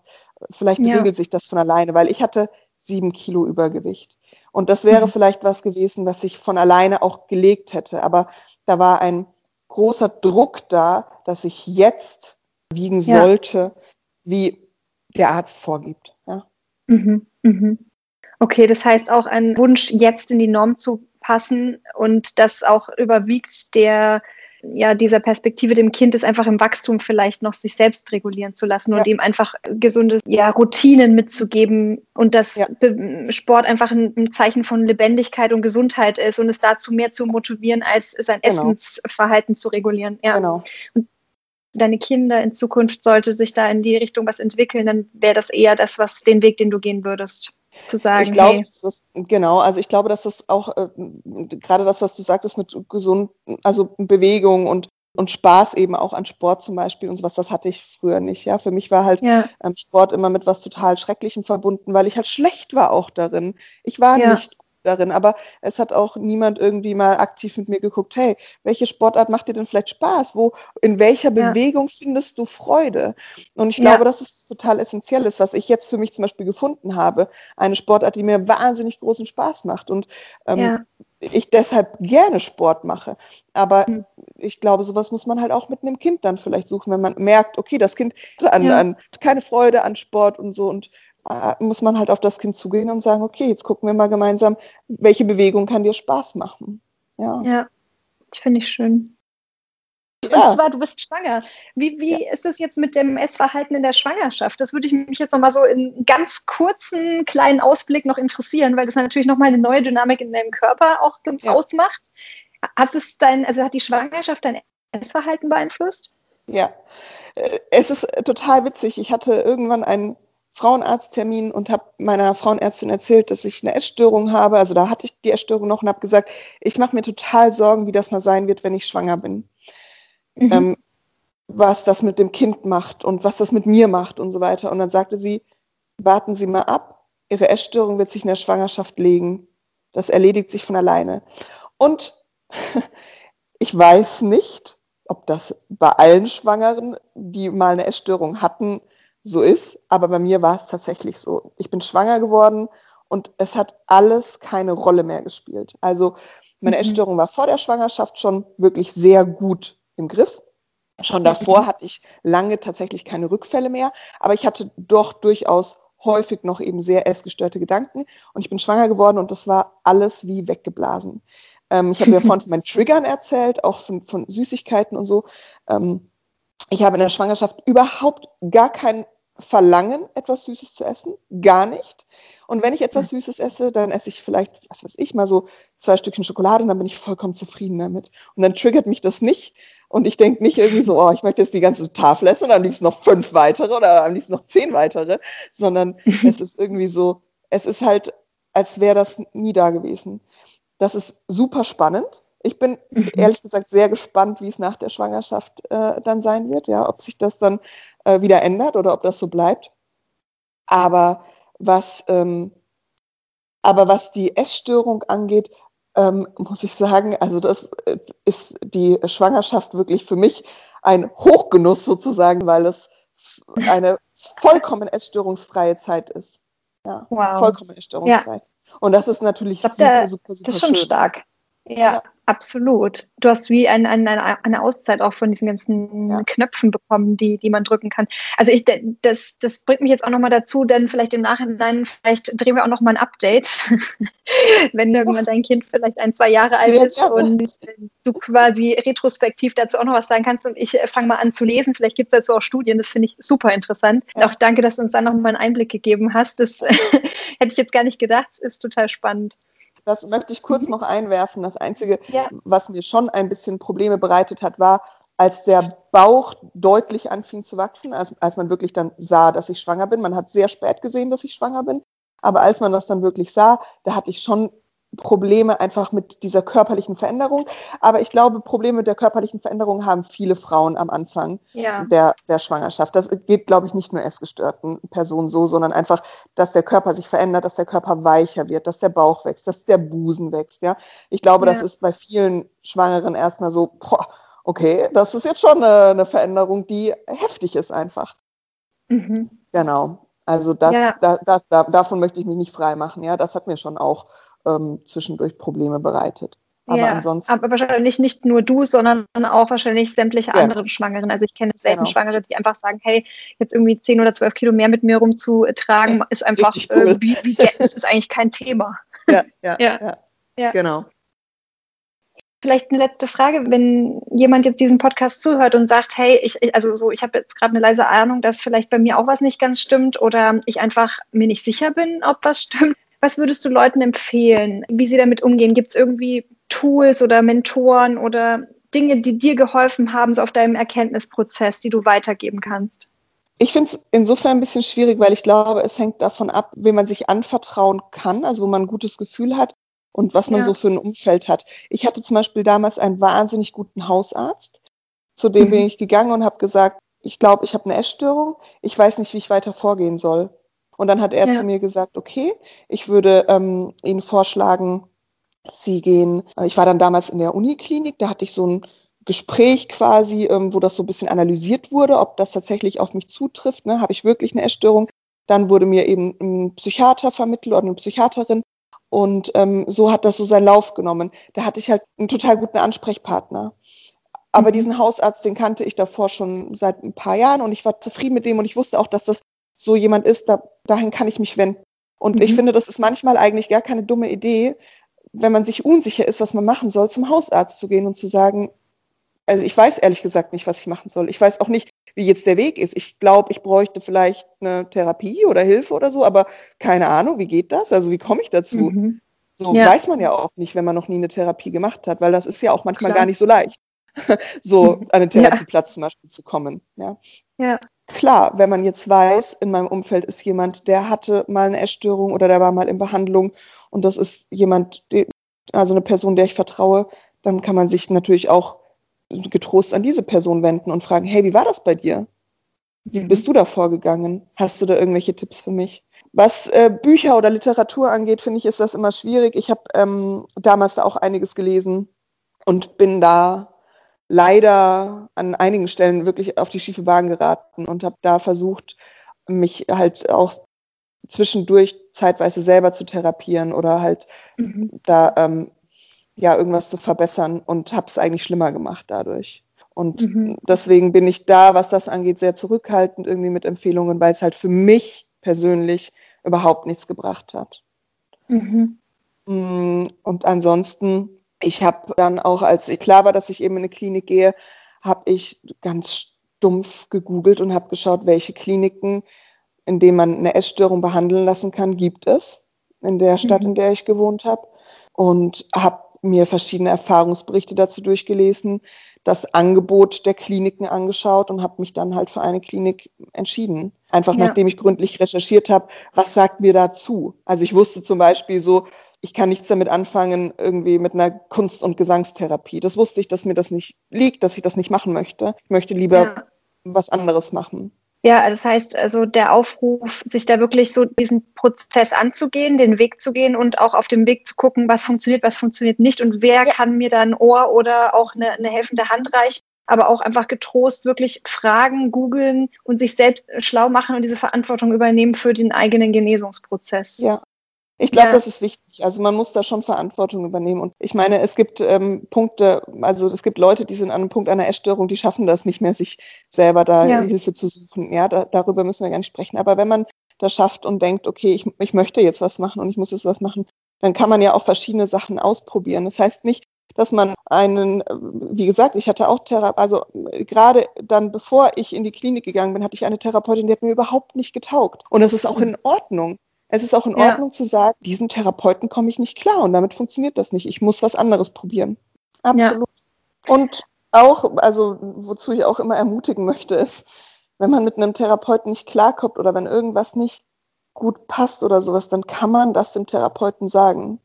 vielleicht ja. regelt sich das von alleine, weil ich hatte sieben Kilo Übergewicht. Und das wäre mhm. vielleicht was gewesen, was sich von alleine auch gelegt hätte. Aber da war ein großer Druck da, dass ich jetzt wiegen ja. sollte, wie der Arzt vorgibt. Ja.
Mhm. Mhm. Okay, das heißt auch ein Wunsch, jetzt in die Norm zu passen und das auch überwiegt der ja, dieser Perspektive dem Kind ist einfach im Wachstum vielleicht noch sich selbst regulieren zu lassen ja. und ihm einfach gesunde ja, Routinen mitzugeben und dass ja. Sport einfach ein, ein, Zeichen von Lebendigkeit und Gesundheit ist und es dazu mehr zu motivieren, als sein genau. Essensverhalten zu regulieren. Ja. Genau. Und deine Kinder in Zukunft sollte sich da in die Richtung was entwickeln, dann wäre das eher das, was den Weg, den du gehen würdest zu sagen.
Ich glaube, hey. das, genau, also ich glaube, dass das auch äh, gerade das, was du sagtest mit gesund, also Bewegung und und Spaß eben auch an Sport zum Beispiel und sowas, das hatte ich früher nicht. Ja, für mich war halt ja. ähm, Sport immer mit was total Schrecklichem verbunden, weil ich halt schlecht war auch darin. Ich war ja. nicht darin. Aber es hat auch niemand irgendwie mal aktiv mit mir geguckt, hey, welche Sportart macht dir denn vielleicht Spaß? Wo, in welcher ja. Bewegung findest du Freude? Und ich glaube, ja. dass es total essentiell ist, was ich jetzt für mich zum Beispiel gefunden habe. Eine Sportart, die mir wahnsinnig großen Spaß macht und ähm, ja. ich deshalb gerne Sport mache. Aber mhm. ich glaube, sowas muss man halt auch mit einem Kind dann vielleicht suchen, wenn man merkt, okay, das Kind hat an, an keine Freude an Sport und so und muss man halt auf das Kind zugehen und sagen, okay, jetzt gucken wir mal gemeinsam, welche Bewegung kann dir Spaß machen. Ja,
ja das finde ich schön. Ja. Und zwar, du bist schwanger. Wie, wie ja. ist es jetzt mit dem Essverhalten in der Schwangerschaft? Das würde ich mich jetzt nochmal so in ganz kurzen, kleinen Ausblick noch interessieren, weil das natürlich nochmal eine neue Dynamik in deinem Körper auch ja. ausmacht. Hat es dein, also hat die Schwangerschaft dein Essverhalten beeinflusst?
Ja, äh, es ist total witzig. Ich hatte irgendwann einen Frauenarzttermin und habe meiner Frauenärztin erzählt, dass ich eine Essstörung habe. Also da hatte ich die Essstörung noch und habe gesagt, ich mache mir total Sorgen, wie das mal sein wird, wenn ich schwanger bin. Mhm. Ähm, was das mit dem Kind macht und was das mit mir macht und so weiter. Und dann sagte sie, warten Sie mal ab, Ihre Essstörung wird sich in der Schwangerschaft legen. Das erledigt sich von alleine. Und ich weiß nicht, ob das bei allen Schwangeren, die mal eine Essstörung hatten, so ist. Aber bei mir war es tatsächlich so. Ich bin schwanger geworden und es hat alles keine Rolle mehr gespielt. Also meine mhm. Essstörung war vor der Schwangerschaft schon wirklich sehr gut im Griff. Schon davor mhm. hatte ich lange tatsächlich keine Rückfälle mehr, aber ich hatte doch durchaus häufig noch eben sehr essgestörte Gedanken und ich bin schwanger geworden und das war alles wie weggeblasen. Ähm, ich habe ja vorhin von meinen Triggern erzählt, auch von, von Süßigkeiten und so. Ähm, ich habe in der Schwangerschaft überhaupt gar kein Verlangen, etwas Süßes zu essen, gar nicht. Und wenn ich etwas Süßes esse, dann esse ich vielleicht, was weiß ich, mal so zwei Stückchen Schokolade und dann bin ich vollkommen zufrieden damit. Und dann triggert mich das nicht. Und ich denke nicht irgendwie so, oh, ich möchte jetzt die ganze Tafel essen und am liebsten noch fünf weitere oder am liebsten noch zehn weitere, sondern es ist irgendwie so, es ist halt, als wäre das nie da gewesen. Das ist super spannend. Ich bin mhm. ehrlich gesagt sehr gespannt, wie es nach der Schwangerschaft äh, dann sein wird, ja, ob sich das dann äh, wieder ändert oder ob das so bleibt. Aber was, ähm, aber was die Essstörung angeht, ähm, muss ich sagen, also das äh, ist die Schwangerschaft wirklich für mich ein Hochgenuss sozusagen, weil es eine vollkommen essstörungsfreie Zeit ist. Ja, wow. vollkommen essstörungsfrei. Ja. Und das ist natürlich
glaub, super, super, super, super, Das ist schon schön. stark. Ja, absolut. Du hast wie ein, ein, eine Auszeit auch von diesen ganzen ja. Knöpfen bekommen, die, die man drücken kann. Also ich, das, das bringt mich jetzt auch nochmal dazu, denn vielleicht im Nachhinein, vielleicht drehen wir auch nochmal ein Update, wenn irgendwann dein Kind vielleicht ein, zwei Jahre alt ist ja, und du quasi retrospektiv dazu auch noch was sagen kannst und ich äh, fange mal an zu lesen. Vielleicht gibt es dazu auch Studien, das finde ich super interessant. Ja. Auch danke, dass du uns da nochmal einen Einblick gegeben hast. Das hätte ich jetzt gar nicht gedacht, das ist total spannend.
Das möchte ich kurz noch einwerfen. Das Einzige, ja. was mir schon ein bisschen Probleme bereitet hat, war, als der Bauch deutlich anfing zu wachsen, als, als man wirklich dann sah, dass ich schwanger bin. Man hat sehr spät gesehen, dass ich schwanger bin. Aber als man das dann wirklich sah, da hatte ich schon Probleme einfach mit dieser körperlichen Veränderung. Aber ich glaube, Probleme mit der körperlichen Veränderung haben viele Frauen am Anfang ja. der, der Schwangerschaft. Das geht, glaube ich, nicht nur essgestörten Personen so, sondern einfach, dass der Körper sich verändert, dass der Körper weicher wird, dass der Bauch wächst, dass der Busen wächst. Ja, ich glaube, ja. das ist bei vielen Schwangeren erstmal so, boah, okay, das ist jetzt schon eine, eine Veränderung, die heftig ist einfach. Mhm. Genau. Also das, ja. da, das, da, davon möchte ich mich nicht frei machen. Ja, das hat mir schon auch ähm, zwischendurch Probleme bereitet.
Aber ja, ansonsten. Aber wahrscheinlich nicht nur du, sondern auch wahrscheinlich sämtliche ja. anderen Schwangeren. Also ich kenne selten genau. Schwangere, die einfach sagen, hey, jetzt irgendwie 10 oder 12 Kilo mehr mit mir rumzutragen, ist einfach, cool. äh, wie, wie, ist eigentlich kein Thema.
Ja, ja, ja. ja. genau.
Vielleicht eine letzte Frage, wenn jemand jetzt diesen Podcast zuhört und sagt, hey, ich, also so, ich habe jetzt gerade eine leise Ahnung, dass vielleicht bei mir auch was nicht ganz stimmt oder ich einfach mir nicht sicher bin, ob was stimmt. Was würdest du Leuten empfehlen, wie sie damit umgehen? Gibt es irgendwie Tools oder Mentoren oder Dinge, die dir geholfen haben, so auf deinem Erkenntnisprozess, die du weitergeben kannst?
Ich finde es insofern ein bisschen schwierig, weil ich glaube, es hängt davon ab, wem man sich anvertrauen kann, also wo man ein gutes Gefühl hat und was man ja. so für ein Umfeld hat. Ich hatte zum Beispiel damals einen wahnsinnig guten Hausarzt, zu dem mhm. bin ich gegangen und habe gesagt, ich glaube, ich habe eine Essstörung, ich weiß nicht, wie ich weiter vorgehen soll. Und dann hat er ja. zu mir gesagt, okay, ich würde ähm, Ihnen vorschlagen, Sie gehen, äh, ich war dann damals in der Uniklinik, da hatte ich so ein Gespräch quasi, ähm, wo das so ein bisschen analysiert wurde, ob das tatsächlich auf mich zutrifft. Ne? Habe ich wirklich eine Essstörung? Dann wurde mir eben ein Psychiater vermittelt oder eine Psychiaterin. Und ähm, so hat das so seinen Lauf genommen. Da hatte ich halt einen total guten Ansprechpartner. Aber mhm. diesen Hausarzt, den kannte ich davor schon seit ein paar Jahren und ich war zufrieden mit dem und ich wusste auch, dass das so jemand ist, da, dahin kann ich mich wenden. Und mhm. ich finde, das ist manchmal eigentlich gar keine dumme Idee, wenn man sich unsicher ist, was man machen soll, zum Hausarzt zu gehen und zu sagen, also ich weiß ehrlich gesagt nicht, was ich machen soll. Ich weiß auch nicht, wie jetzt der Weg ist. Ich glaube, ich bräuchte vielleicht eine Therapie oder Hilfe oder so, aber keine Ahnung, wie geht das? Also wie komme ich dazu? Mhm. So ja. weiß man ja auch nicht, wenn man noch nie eine Therapie gemacht hat, weil das ist ja auch manchmal Klar. gar nicht so leicht, so an den Therapieplatz ja. zum Beispiel zu kommen. Ja.
ja
klar, wenn man jetzt weiß, in meinem Umfeld ist jemand, der hatte mal eine Essstörung oder der war mal in Behandlung und das ist jemand, also eine Person, der ich vertraue, dann kann man sich natürlich auch getrost an diese Person wenden und fragen, hey, wie war das bei dir? Wie mhm. bist du da vorgegangen? Hast du da irgendwelche Tipps für mich? Was äh, Bücher oder Literatur angeht, finde ich, ist das immer schwierig. Ich habe ähm, damals da auch einiges gelesen und bin da leider an einigen Stellen wirklich auf die schiefe Bahn geraten und habe da versucht, mich halt auch zwischendurch zeitweise selber zu therapieren oder halt mhm. da ähm, ja irgendwas zu verbessern und habe es eigentlich schlimmer gemacht dadurch. Und mhm. deswegen bin ich da, was das angeht, sehr zurückhaltend irgendwie mit Empfehlungen, weil es halt für mich persönlich überhaupt nichts gebracht hat. Mhm. Mm, und ansonsten ich habe dann auch, als klar war, dass ich eben in eine Klinik gehe, habe ich ganz stumpf gegoogelt und habe geschaut, welche Kliniken, in denen man eine Essstörung behandeln lassen kann, gibt es in der Stadt, mhm. in der ich gewohnt habe. Und habe mir verschiedene Erfahrungsberichte dazu durchgelesen, das Angebot der Kliniken angeschaut und habe mich dann halt für eine Klinik entschieden. Einfach ja. nachdem ich gründlich recherchiert habe, was sagt mir dazu? Also ich wusste zum Beispiel so, ich kann nichts damit anfangen, irgendwie mit einer Kunst- und Gesangstherapie. Das wusste ich, dass mir das nicht liegt, dass ich das nicht machen möchte. Ich möchte lieber ja. was anderes machen.
Ja, das heißt also der Aufruf, sich da wirklich so diesen Prozess anzugehen, den Weg zu gehen und auch auf dem Weg zu gucken, was funktioniert, was funktioniert nicht und wer ja. kann mir da ein Ohr oder auch eine, eine helfende Hand reichen, aber auch einfach getrost wirklich fragen, googeln und sich selbst schlau machen und diese Verantwortung übernehmen für den eigenen Genesungsprozess.
Ja, Ich glaube, ja. das ist wichtig. Also man muss da schon Verantwortung übernehmen. Und ich meine, es gibt ähm, Punkte, also es gibt Leute, die sind an einem Punkt einer Essstörung, die schaffen das nicht mehr, sich selber da ja. Hilfe zu suchen. Ja, da, darüber müssen wir gar nicht sprechen. Aber wenn man das schafft und denkt, okay, ich, ich möchte jetzt was machen und ich muss jetzt was machen, dann kann man ja auch verschiedene Sachen ausprobieren. Das heißt nicht, dass man einen, wie gesagt, ich hatte auch Therapie, also gerade dann, bevor ich in die Klinik gegangen bin, hatte ich eine Therapeutin, die hat mir überhaupt nicht getaugt. Und es ist auch in Ordnung. Es ist auch in Ordnung ja. zu sagen, diesen Therapeuten komme ich nicht klar und damit funktioniert das nicht. Ich muss was anderes probieren. Absolut. Ja. Und auch, also wozu ich auch immer ermutigen möchte, ist, wenn man mit einem Therapeuten nicht klarkommt oder wenn irgendwas nicht gut passt oder sowas, dann kann man das dem Therapeuten sagen.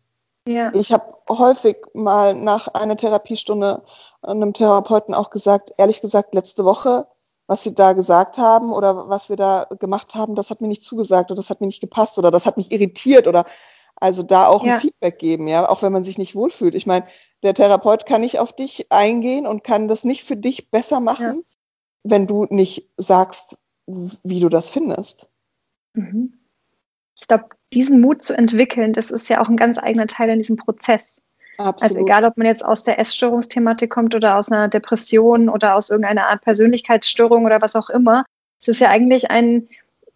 Ja. Ich habe häufig mal nach einer Therapiestunde einem Therapeuten auch gesagt, ehrlich gesagt, letzte Woche, was sie da gesagt haben oder was wir da gemacht haben, das hat mir nicht zugesagt oder das hat mir nicht gepasst oder das hat mich irritiert oder also da auch ja. ein Feedback geben, ja, auch wenn man sich nicht wohlfühlt. Ich meine, der Therapeut kann nicht auf dich eingehen und kann das nicht für dich besser machen, ja. wenn du nicht sagst, wie du das findest.
Mhm. Ich glaube, diesen Mut zu entwickeln, das ist ja auch ein ganz eigener Teil in diesem Prozess. Also Absolut. Also egal, ob man jetzt aus der Essstörungsthematik kommt oder aus einer Depression oder aus irgendeiner Art Persönlichkeitsstörung oder was auch immer. Es ist ja eigentlich ein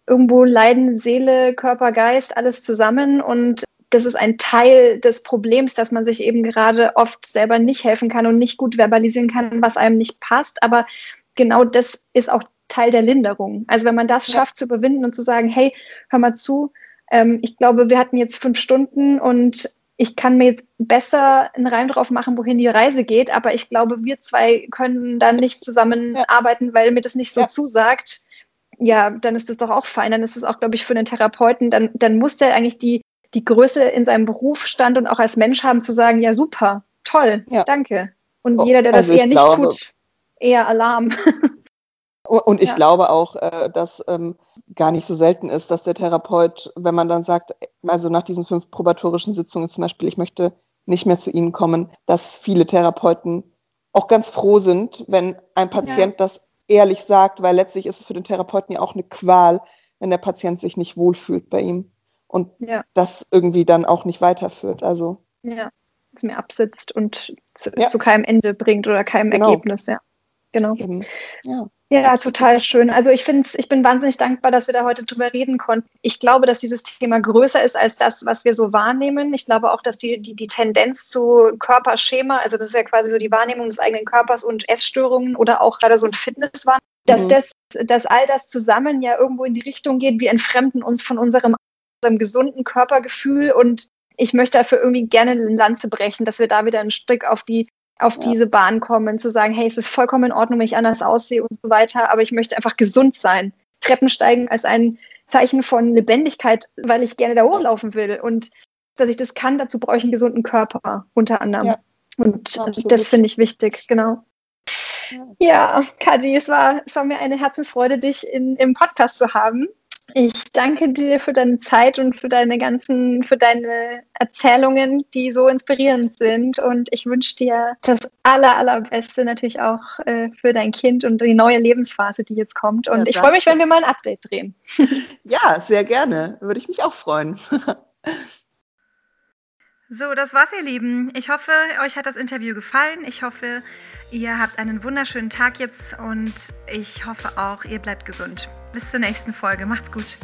irgendwo Leiden, Seele, Körper, Geist, alles zusammen und das ist ein Teil des Problems, dass man sich eben gerade oft selber nicht helfen kann und nicht gut verbalisieren kann, was einem nicht passt. Aber genau das ist auch Teil der Linderung. Also wenn man das ja. schafft zu überwinden und zu sagen, hey, hör mal zu, ähm, ich glaube, wir hatten jetzt fünf Stunden und ich kann mir jetzt besser einen Reim drauf machen, wohin die Reise geht, aber ich glaube, wir zwei können dann nicht zusammenarbeiten, ja. weil mir das nicht so ja. zusagt. Ja, dann ist das doch auch fein. Dann ist es auch, glaube ich, für einen Therapeuten, dann, dann muss der eigentlich die, die Größe in seinem Beruf stand und auch als Mensch haben, zu sagen, ja, super, toll, ja. danke. Und oh, jeder, der das also eher nicht glaube, tut, eher Alarm.
Und ich glaube auch, äh, dass ähm, gar nicht so selten ist, dass der Therapeut, wenn man dann sagt, also nach diesen fünf probatorischen Sitzungen zum Beispiel, ich möchte nicht mehr zu Ihnen kommen, dass viele Therapeuten auch ganz froh sind, wenn ein Patient ja. das ehrlich sagt, weil letztlich ist es für den Therapeuten ja auch eine Qual, wenn der Patient sich nicht wohlfühlt bei ihm und ja. das irgendwie dann auch nicht weiterführt. Also
ja, es mir absitzt und zu, ja. zu, keinem Ende bringt oder keinem genau. Ergebnis, ja. Genau. Eben. Ja. Ja, total schön. Also ich finde, ich bin wahnsinnig dankbar, dass wir da heute drüber reden konnten. Ich glaube, dass dieses Thema größer ist als das, was wir so wahrnehmen. Ich glaube auch, dass die, die, die Tendenz zu Körperschema, also das ist ja quasi so die Wahrnehmung des eigenen Körpers und Essstörungen oder auch gerade so ein Fitnesswahn, dass mhm. das, dass all das zusammen ja irgendwo in die Richtung geht, wir entfremden uns von unserem, unserem gesunden Körpergefühl und ich möchte dafür irgendwie gerne eine Lanze brechen, dass wir da wieder ein Stück auf die auf ja. diese Bahn kommen, zu sagen, hey, es ist vollkommen in Ordnung, wenn ich anders aussehe und so weiter, aber ich möchte einfach gesund sein. Treppensteigen als ein Zeichen von Lebendigkeit, weil ich gerne da hochlaufen will. Und dass ich das kann, dazu brauche ich einen gesunden Körper, unter anderem. Ja. Und Absolut. das finde ich wichtig, genau. Ja, Kadi, es war, es war mir eine Herzensfreude, dich in, im Podcast zu haben. Ich danke dir für deine Zeit und für deine ganzen, für deine Erzählungen, die so inspirierend sind. Und ich wünsche dir das aller, allerbeste natürlich auch äh, für dein Kind und die neue Lebensphase, die jetzt kommt. Und ja, ich freue mich, wenn wir mal ein Update drehen.
Ja, sehr gerne. Würde ich mich auch freuen.
So, das war's, ihr Lieben. Ich hoffe, euch hat das Interview gefallen. Ich hoffe, ihr habt einen wunderschönen Tag jetzt und ich hoffe auch, ihr bleibt gesund. Bis zur nächsten Folge. Macht's gut.